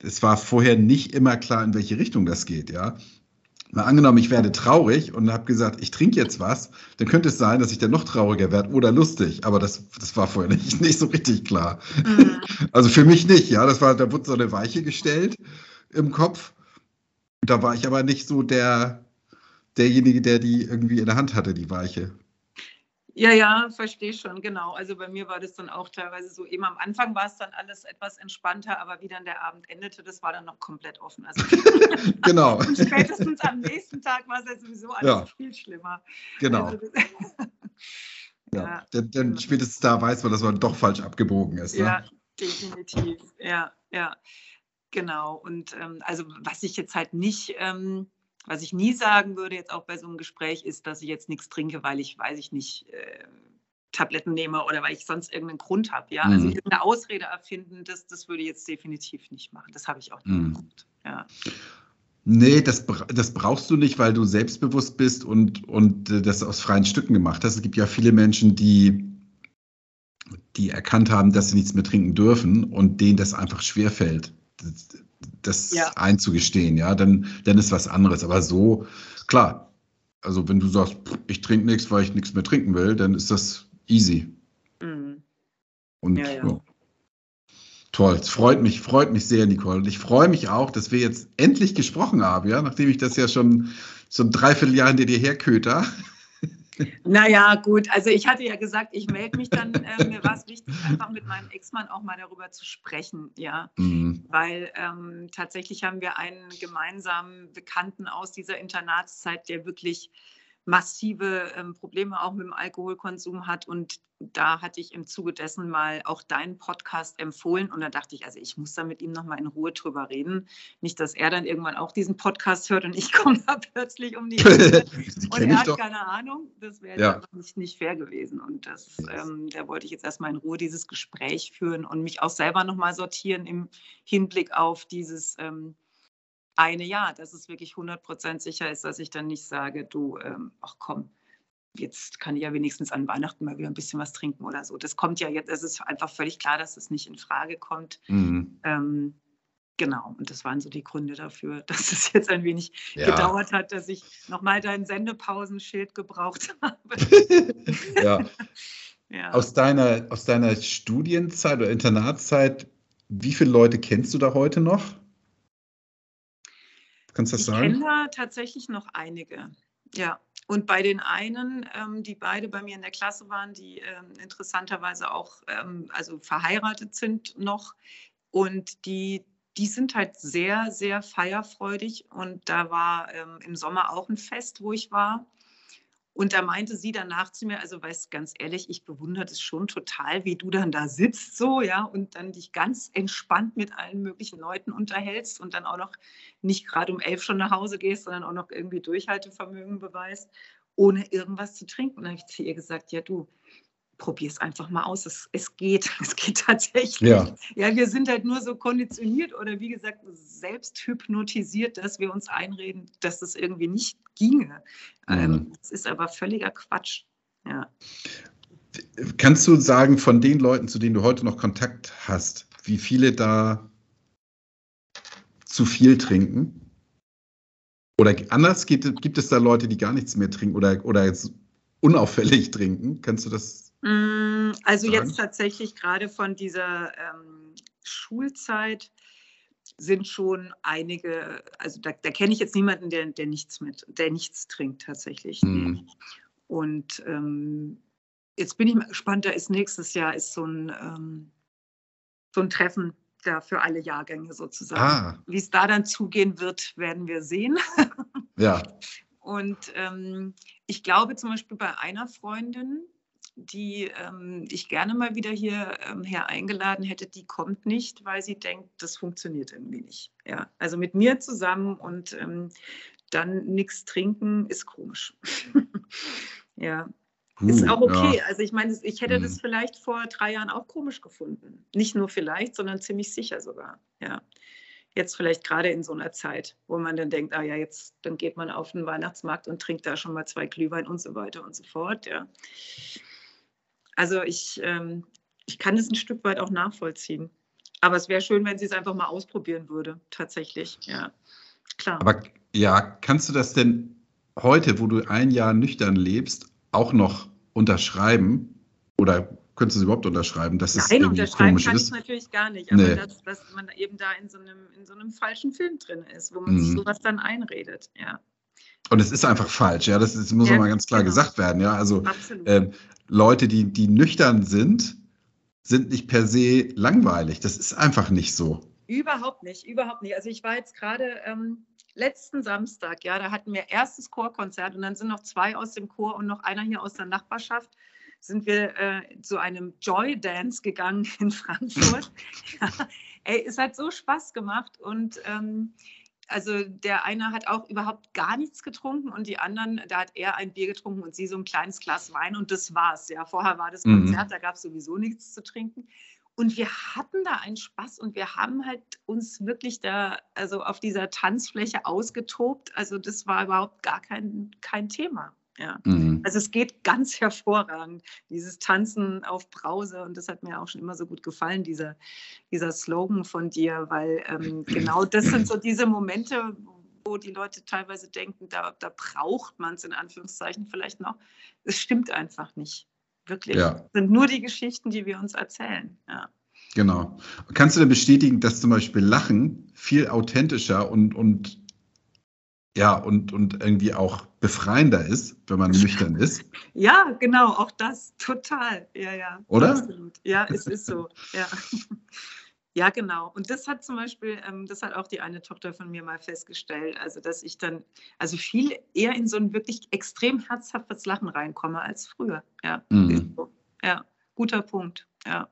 es war vorher nicht immer klar, in welche Richtung das geht, ja. Mal angenommen, ich werde traurig und habe gesagt, ich trinke jetzt was, dann könnte es sein, dass ich dann noch trauriger werde oder lustig. Aber das, das war vorher nicht, nicht so richtig klar. Mhm. Also für mich nicht, ja. Das war, da wurde so eine Weiche gestellt im Kopf. Da war ich aber nicht so der, derjenige, der die irgendwie in der Hand hatte, die Weiche. Ja, ja, verstehe schon, genau. Also bei mir war das dann auch teilweise so, eben am Anfang war es dann alles etwas entspannter, aber wie dann der Abend endete, das war dann noch komplett offen. Also genau. Und spätestens am nächsten Tag war es ja sowieso alles ja. viel schlimmer. Genau. Also ja, ja. Denn, denn, genau. spätestens da weiß man, dass man doch falsch abgebogen ist. Ne? Ja, definitiv. Ja, ja. Genau. Und ähm, also was ich jetzt halt nicht. Ähm, was ich nie sagen würde, jetzt auch bei so einem Gespräch, ist, dass ich jetzt nichts trinke, weil ich, weiß ich nicht, äh, Tabletten nehme oder weil ich sonst irgendeinen Grund habe. Ja? Also mhm. Also eine Ausrede erfinden, das, das würde ich jetzt definitiv nicht machen. Das habe ich auch nie mhm. gemacht. Ja. Nee, das, das brauchst du nicht, weil du selbstbewusst bist und, und äh, das aus freien Stücken gemacht hast. Es gibt ja viele Menschen, die, die erkannt haben, dass sie nichts mehr trinken dürfen und denen das einfach schwerfällt das ja. einzugestehen, ja, dann, dann ist was anderes. Aber so, klar, also wenn du sagst, ich trinke nichts, weil ich nichts mehr trinken will, dann ist das easy. Mhm. Und ja, ja. toll, es freut mich, freut mich sehr, Nicole. Und ich freue mich auch, dass wir jetzt endlich gesprochen haben, ja, nachdem ich das ja schon so ein Dreivierteljahr hinter dir herköter. Naja, gut. Also ich hatte ja gesagt, ich melde mich dann. Äh, mir war es wichtig, einfach mit meinem Ex-Mann auch mal darüber zu sprechen, ja. Mhm. Weil ähm, tatsächlich haben wir einen gemeinsamen Bekannten aus dieser Internatszeit, der wirklich massive ähm, Probleme auch mit dem Alkoholkonsum hat. Und da hatte ich im Zuge dessen mal auch deinen Podcast empfohlen. Und da dachte ich, also ich muss da mit ihm nochmal in Ruhe drüber reden. Nicht, dass er dann irgendwann auch diesen Podcast hört und ich komme da plötzlich um die Ecke und er hat doch. keine Ahnung. Das wäre ja. nicht, nicht fair gewesen. Und das, ähm, da wollte ich jetzt erstmal in Ruhe dieses Gespräch führen und mich auch selber nochmal sortieren im Hinblick auf dieses ähm, eine Jahr, dass es wirklich 100% sicher ist, dass ich dann nicht sage, du, ähm, ach komm, jetzt kann ich ja wenigstens an Weihnachten mal wieder ein bisschen was trinken oder so. Das kommt ja jetzt, es ist einfach völlig klar, dass es nicht in Frage kommt. Mhm. Ähm, genau, und das waren so die Gründe dafür, dass es jetzt ein wenig ja. gedauert hat, dass ich nochmal dein Sendepausenschild gebraucht habe. ja. ja. Aus, deiner, aus deiner Studienzeit oder Internatszeit, wie viele Leute kennst du da heute noch? Kannst du das ich sagen? Ich kenne da tatsächlich noch einige. Ja, und bei den einen, ähm, die beide bei mir in der Klasse waren, die ähm, interessanterweise auch ähm, also verheiratet sind noch und die die sind halt sehr, sehr feierfreudig. Und da war ähm, im Sommer auch ein Fest, wo ich war. Und da meinte sie danach zu mir, also weißt ganz ehrlich, ich bewundere das schon total, wie du dann da sitzt so, ja, und dann dich ganz entspannt mit allen möglichen Leuten unterhältst und dann auch noch nicht gerade um elf schon nach Hause gehst, sondern auch noch irgendwie Durchhaltevermögen beweist, ohne irgendwas zu trinken. Und dann habe ich zu ihr gesagt, ja du, probier es einfach mal aus. Es, es geht, es geht tatsächlich. Ja. ja, wir sind halt nur so konditioniert oder wie gesagt, selbst hypnotisiert, dass wir uns einreden, dass es irgendwie nicht ginge. Mhm. Ähm, das ist aber völliger Quatsch. Ja. Kannst du sagen, von den Leuten, zu denen du heute noch Kontakt hast, wie viele da zu viel trinken? Oder anders, gibt, gibt es da Leute, die gar nichts mehr trinken oder, oder jetzt unauffällig trinken? Kannst du das also jetzt tatsächlich gerade von dieser ähm, Schulzeit sind schon einige, also da, da kenne ich jetzt niemanden, der, der nichts mit, der nichts trinkt tatsächlich. Mhm. Und ähm, jetzt bin ich mal gespannt, da ist nächstes Jahr ist so ein, ähm, so ein Treffen da für alle Jahrgänge sozusagen. Ah. Wie es da dann zugehen wird, werden wir sehen. ja. Und ähm, ich glaube zum Beispiel bei einer Freundin, die ähm, ich gerne mal wieder hier ähm, her eingeladen hätte, die kommt nicht, weil sie denkt, das funktioniert irgendwie nicht. Ja, also mit mir zusammen und ähm, dann nichts trinken ist komisch. ja. Uh, ist auch okay. Ja. Also ich meine, ich hätte das mhm. vielleicht vor drei Jahren auch komisch gefunden. Nicht nur vielleicht, sondern ziemlich sicher sogar. Ja. Jetzt vielleicht gerade in so einer Zeit, wo man dann denkt, ah ja, jetzt dann geht man auf den Weihnachtsmarkt und trinkt da schon mal zwei Glühwein und so weiter und so fort. Ja. Also ich, ähm, ich kann es ein Stück weit auch nachvollziehen. Aber es wäre schön, wenn sie es einfach mal ausprobieren würde, tatsächlich. Ja, klar. Aber ja, kannst du das denn heute, wo du ein Jahr nüchtern lebst, auch noch unterschreiben? Oder könntest du es überhaupt unterschreiben, dass Nein, es irgendwie unterschreiben komisch kann ist? ich natürlich gar nicht. Aber nee. dass, dass, man eben da in so, einem, in so einem falschen Film drin ist, wo man mhm. sich sowas dann einredet. Ja. Und es ist einfach falsch, ja, das, das muss ja, mal ganz klar genau. gesagt werden, ja. Also äh, Leute, die, die nüchtern sind, sind nicht per se langweilig. Das ist einfach nicht so. Überhaupt nicht, überhaupt nicht. Also ich war jetzt gerade ähm, letzten Samstag, ja, da hatten wir erstes Chorkonzert und dann sind noch zwei aus dem Chor und noch einer hier aus der Nachbarschaft sind wir äh, zu einem Joy Dance gegangen in Frankfurt. ja, ey, es hat so Spaß gemacht und ähm, also der eine hat auch überhaupt gar nichts getrunken und die anderen, da hat er ein Bier getrunken und sie so ein kleines Glas Wein und das war's. Ja, vorher war das mhm. Konzert, mhm. da gab es sowieso nichts zu trinken. Und wir hatten da einen Spaß und wir haben halt uns wirklich da, also auf dieser Tanzfläche ausgetobt. Also das war überhaupt gar kein, kein Thema. Ja. Mhm. Also es geht ganz hervorragend, dieses Tanzen auf Brause. Und das hat mir auch schon immer so gut gefallen, dieser, dieser Slogan von dir, weil ähm, genau das sind so diese Momente, wo die Leute teilweise denken, da, da braucht man es in Anführungszeichen vielleicht noch. Es stimmt einfach nicht. Wirklich. Ja. Das sind nur die Geschichten, die wir uns erzählen. Ja. Genau. Kannst du denn bestätigen, dass zum Beispiel Lachen viel authentischer und, und ja, und, und irgendwie auch befreiender ist, wenn man nüchtern ist. Ja, genau, auch das, total. Ja, ja. Oder? Absolut. Ja, es ist so. Ja. Ja, genau. Und das hat zum Beispiel, ähm, das hat auch die eine Tochter von mir mal festgestellt, also dass ich dann, also viel eher in so ein wirklich extrem herzhaftes Lachen reinkomme als früher. Ja, mhm. ja, guter Punkt. Ja.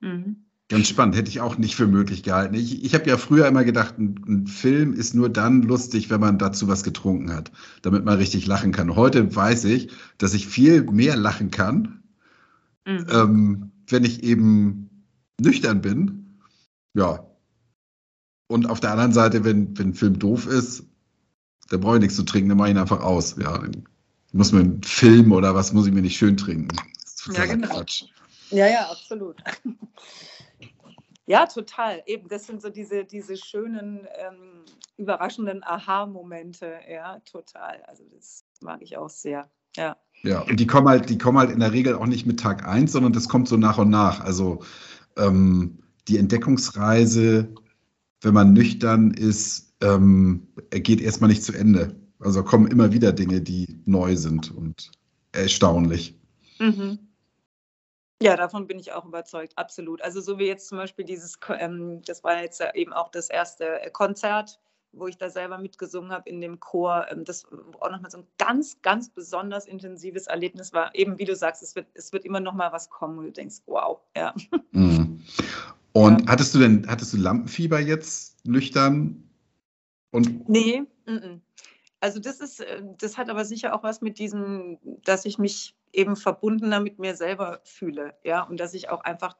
Mhm. Ganz spannend, hätte ich auch nicht für möglich gehalten. Ich, ich habe ja früher immer gedacht, ein, ein, Film ist nur dann lustig, wenn man dazu was getrunken hat, damit man richtig lachen kann. Heute weiß ich, dass ich viel mehr lachen kann, mhm. ähm, wenn ich eben nüchtern bin. Ja. Und auf der anderen Seite, wenn, wenn ein Film doof ist, dann brauche ich nichts zu trinken, dann mache ich ihn einfach aus. Ja, muss mir einen Film oder was muss ich mir nicht schön trinken. ja, genau. Quatsch. Ja, ja, absolut. Ja, total. Eben, das sind so diese, diese schönen, ähm, überraschenden Aha-Momente. Ja, total. Also das mag ich auch sehr. Ja. Ja, und die kommen halt, die kommen halt in der Regel auch nicht mit Tag 1, sondern das kommt so nach und nach. Also ähm, die Entdeckungsreise, wenn man nüchtern ist, ähm, geht erstmal nicht zu Ende. Also kommen immer wieder Dinge, die neu sind und erstaunlich. Mhm. Ja, davon bin ich auch überzeugt, absolut. Also so wie jetzt zum Beispiel dieses, ähm, das war jetzt eben auch das erste äh, Konzert, wo ich da selber mitgesungen habe in dem Chor, ähm, das auch nochmal so ein ganz, ganz besonders intensives Erlebnis war. Eben wie du sagst, es wird, es wird immer noch mal was kommen, wo du denkst, wow, ja. Mhm. Und ja. hattest du denn, hattest du Lampenfieber jetzt nüchtern? Und nee, m -m. Also das ist, äh, das hat aber sicher auch was mit diesem, dass ich mich eben verbundener mit mir selber fühle, ja, und dass ich auch einfach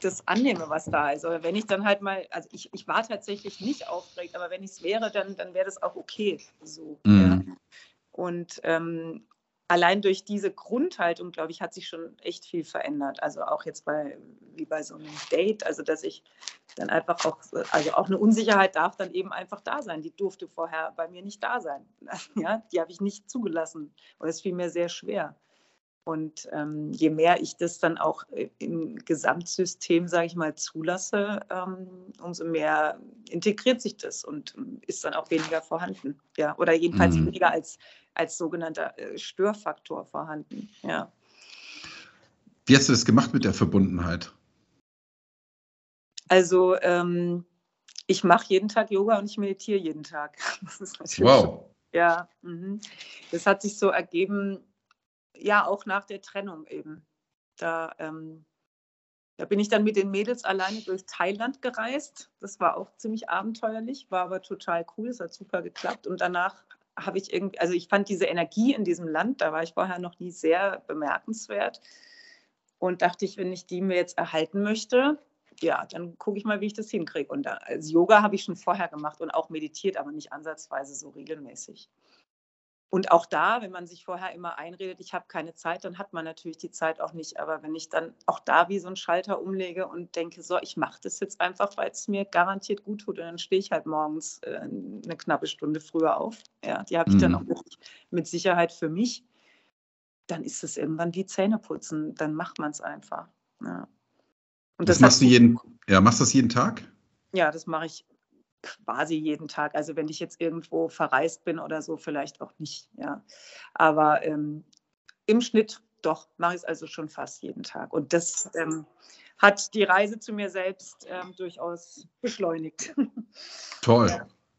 das annehme, was da ist. Oder wenn ich dann halt mal, also ich, ich war tatsächlich nicht aufgeregt, aber wenn ich es wäre, dann, dann wäre das auch okay. So. Mhm. Ja. Und ähm, allein durch diese Grundhaltung, glaube ich, hat sich schon echt viel verändert. Also auch jetzt bei, wie bei so einem Date, also dass ich dann einfach auch, also auch eine Unsicherheit darf dann eben einfach da sein. Die durfte vorher bei mir nicht da sein. Ja, die habe ich nicht zugelassen. Und es fiel mir sehr schwer. Und ähm, je mehr ich das dann auch im Gesamtsystem, sage ich mal, zulasse, ähm, umso mehr integriert sich das und ähm, ist dann auch weniger vorhanden. Ja, oder jedenfalls mhm. weniger als, als sogenannter äh, Störfaktor vorhanden. Ja. Wie hast du das gemacht mit der Verbundenheit? Also ähm, ich mache jeden Tag Yoga und ich meditiere jeden Tag. wow. Ja, mh. das hat sich so ergeben, ja, auch nach der Trennung eben. Da, ähm, da bin ich dann mit den Mädels alleine durch Thailand gereist. Das war auch ziemlich abenteuerlich, war aber total cool, es hat super geklappt. Und danach habe ich irgendwie, also ich fand diese Energie in diesem Land, da war ich vorher noch nie sehr bemerkenswert. Und dachte ich, wenn ich die mir jetzt erhalten möchte, ja, dann gucke ich mal, wie ich das hinkriege. Und da, also Yoga habe ich schon vorher gemacht und auch meditiert, aber nicht ansatzweise so regelmäßig. Und auch da, wenn man sich vorher immer einredet, ich habe keine Zeit, dann hat man natürlich die Zeit auch nicht. Aber wenn ich dann auch da wie so einen Schalter umlege und denke, so, ich mache das jetzt einfach, weil es mir garantiert gut tut, und dann stehe ich halt morgens äh, eine knappe Stunde früher auf. Ja, die habe ich mhm. dann auch mit Sicherheit für mich. Dann ist es irgendwann wie Zähneputzen. Dann macht man es einfach. Ja. Und das, das machst du jeden, ja, machst du das jeden Tag? Ja, das mache ich quasi jeden Tag. Also wenn ich jetzt irgendwo verreist bin oder so, vielleicht auch nicht. Ja. Aber ähm, im Schnitt doch, mache ich es also schon fast jeden Tag. Und das ähm, hat die Reise zu mir selbst ähm, durchaus beschleunigt. Toll.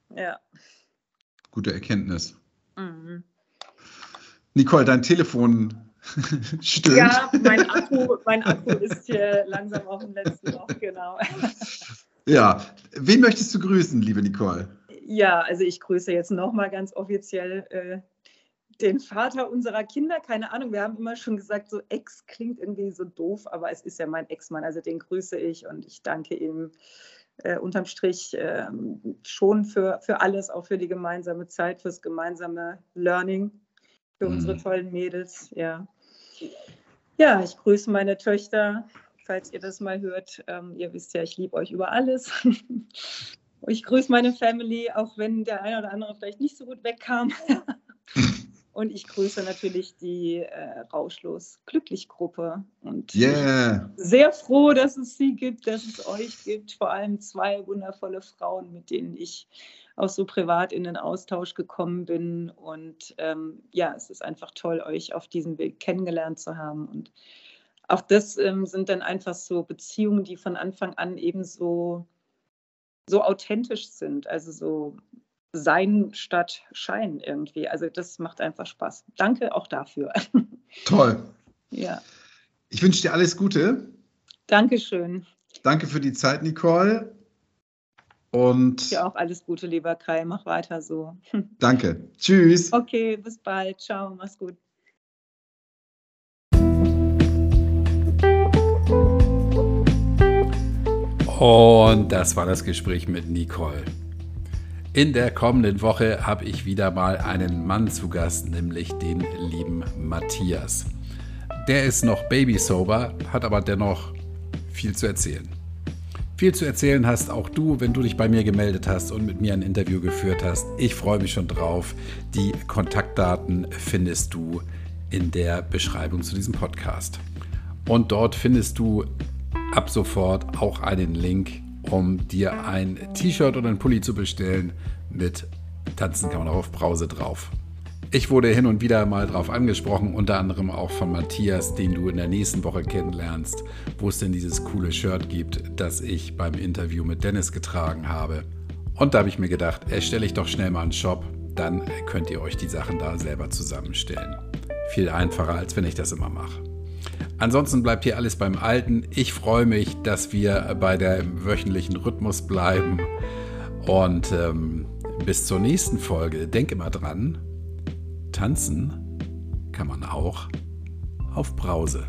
Ja. ja. Gute Erkenntnis. Mhm. Nicole, dein Telefon stimmt. Ja, mein Akku, mein Akku ist hier langsam auf dem letzten Loch, genau. Ja, wen möchtest du grüßen, liebe Nicole? Ja, also ich grüße jetzt nochmal ganz offiziell äh, den Vater unserer Kinder. Keine Ahnung, wir haben immer schon gesagt, so Ex klingt irgendwie so doof, aber es ist ja mein Ex-Mann, also den grüße ich und ich danke ihm äh, unterm Strich äh, schon für, für alles, auch für die gemeinsame Zeit, fürs gemeinsame Learning, für mhm. unsere tollen Mädels. Ja. ja, ich grüße meine Töchter falls ihr das mal hört. Ähm, ihr wisst ja, ich liebe euch über alles. ich grüße meine Family, auch wenn der eine oder andere vielleicht nicht so gut wegkam. Und ich grüße natürlich die äh, Rauschlos Glücklich Gruppe. Und yeah. sehr froh, dass es sie gibt, dass es euch gibt. Vor allem zwei wundervolle Frauen, mit denen ich auch so privat in den Austausch gekommen bin. Und ähm, ja, es ist einfach toll, euch auf diesem Weg kennengelernt zu haben. Und auch das ähm, sind dann einfach so Beziehungen, die von Anfang an eben so, so authentisch sind, also so sein statt Schein irgendwie. Also das macht einfach Spaß. Danke auch dafür. Toll. Ja. Ich wünsche dir alles Gute. Dankeschön. Danke für die Zeit, Nicole. Und dir auch alles Gute, lieber Kai. Mach weiter so. Danke. Tschüss. Okay, bis bald. Ciao, mach's gut. Und das war das Gespräch mit Nicole. In der kommenden Woche habe ich wieder mal einen Mann zu Gast, nämlich den lieben Matthias. Der ist noch babysober, hat aber dennoch viel zu erzählen. Viel zu erzählen hast auch du, wenn du dich bei mir gemeldet hast und mit mir ein Interview geführt hast. Ich freue mich schon drauf. Die Kontaktdaten findest du in der Beschreibung zu diesem Podcast. Und dort findest du ab sofort auch einen Link, um dir ein T-Shirt oder ein Pulli zu bestellen mit Tanzen kann man auch auf Brause drauf. Ich wurde hin und wieder mal drauf angesprochen, unter anderem auch von Matthias, den du in der nächsten Woche kennenlernst, wo es denn dieses coole Shirt gibt, das ich beim Interview mit Dennis getragen habe. Und da habe ich mir gedacht, erstelle ich doch schnell mal einen Shop, dann könnt ihr euch die Sachen da selber zusammenstellen. Viel einfacher, als wenn ich das immer mache. Ansonsten bleibt hier alles beim Alten. Ich freue mich, dass wir bei dem wöchentlichen Rhythmus bleiben. Und ähm, bis zur nächsten Folge. Denk immer dran, tanzen kann man auch auf Brause.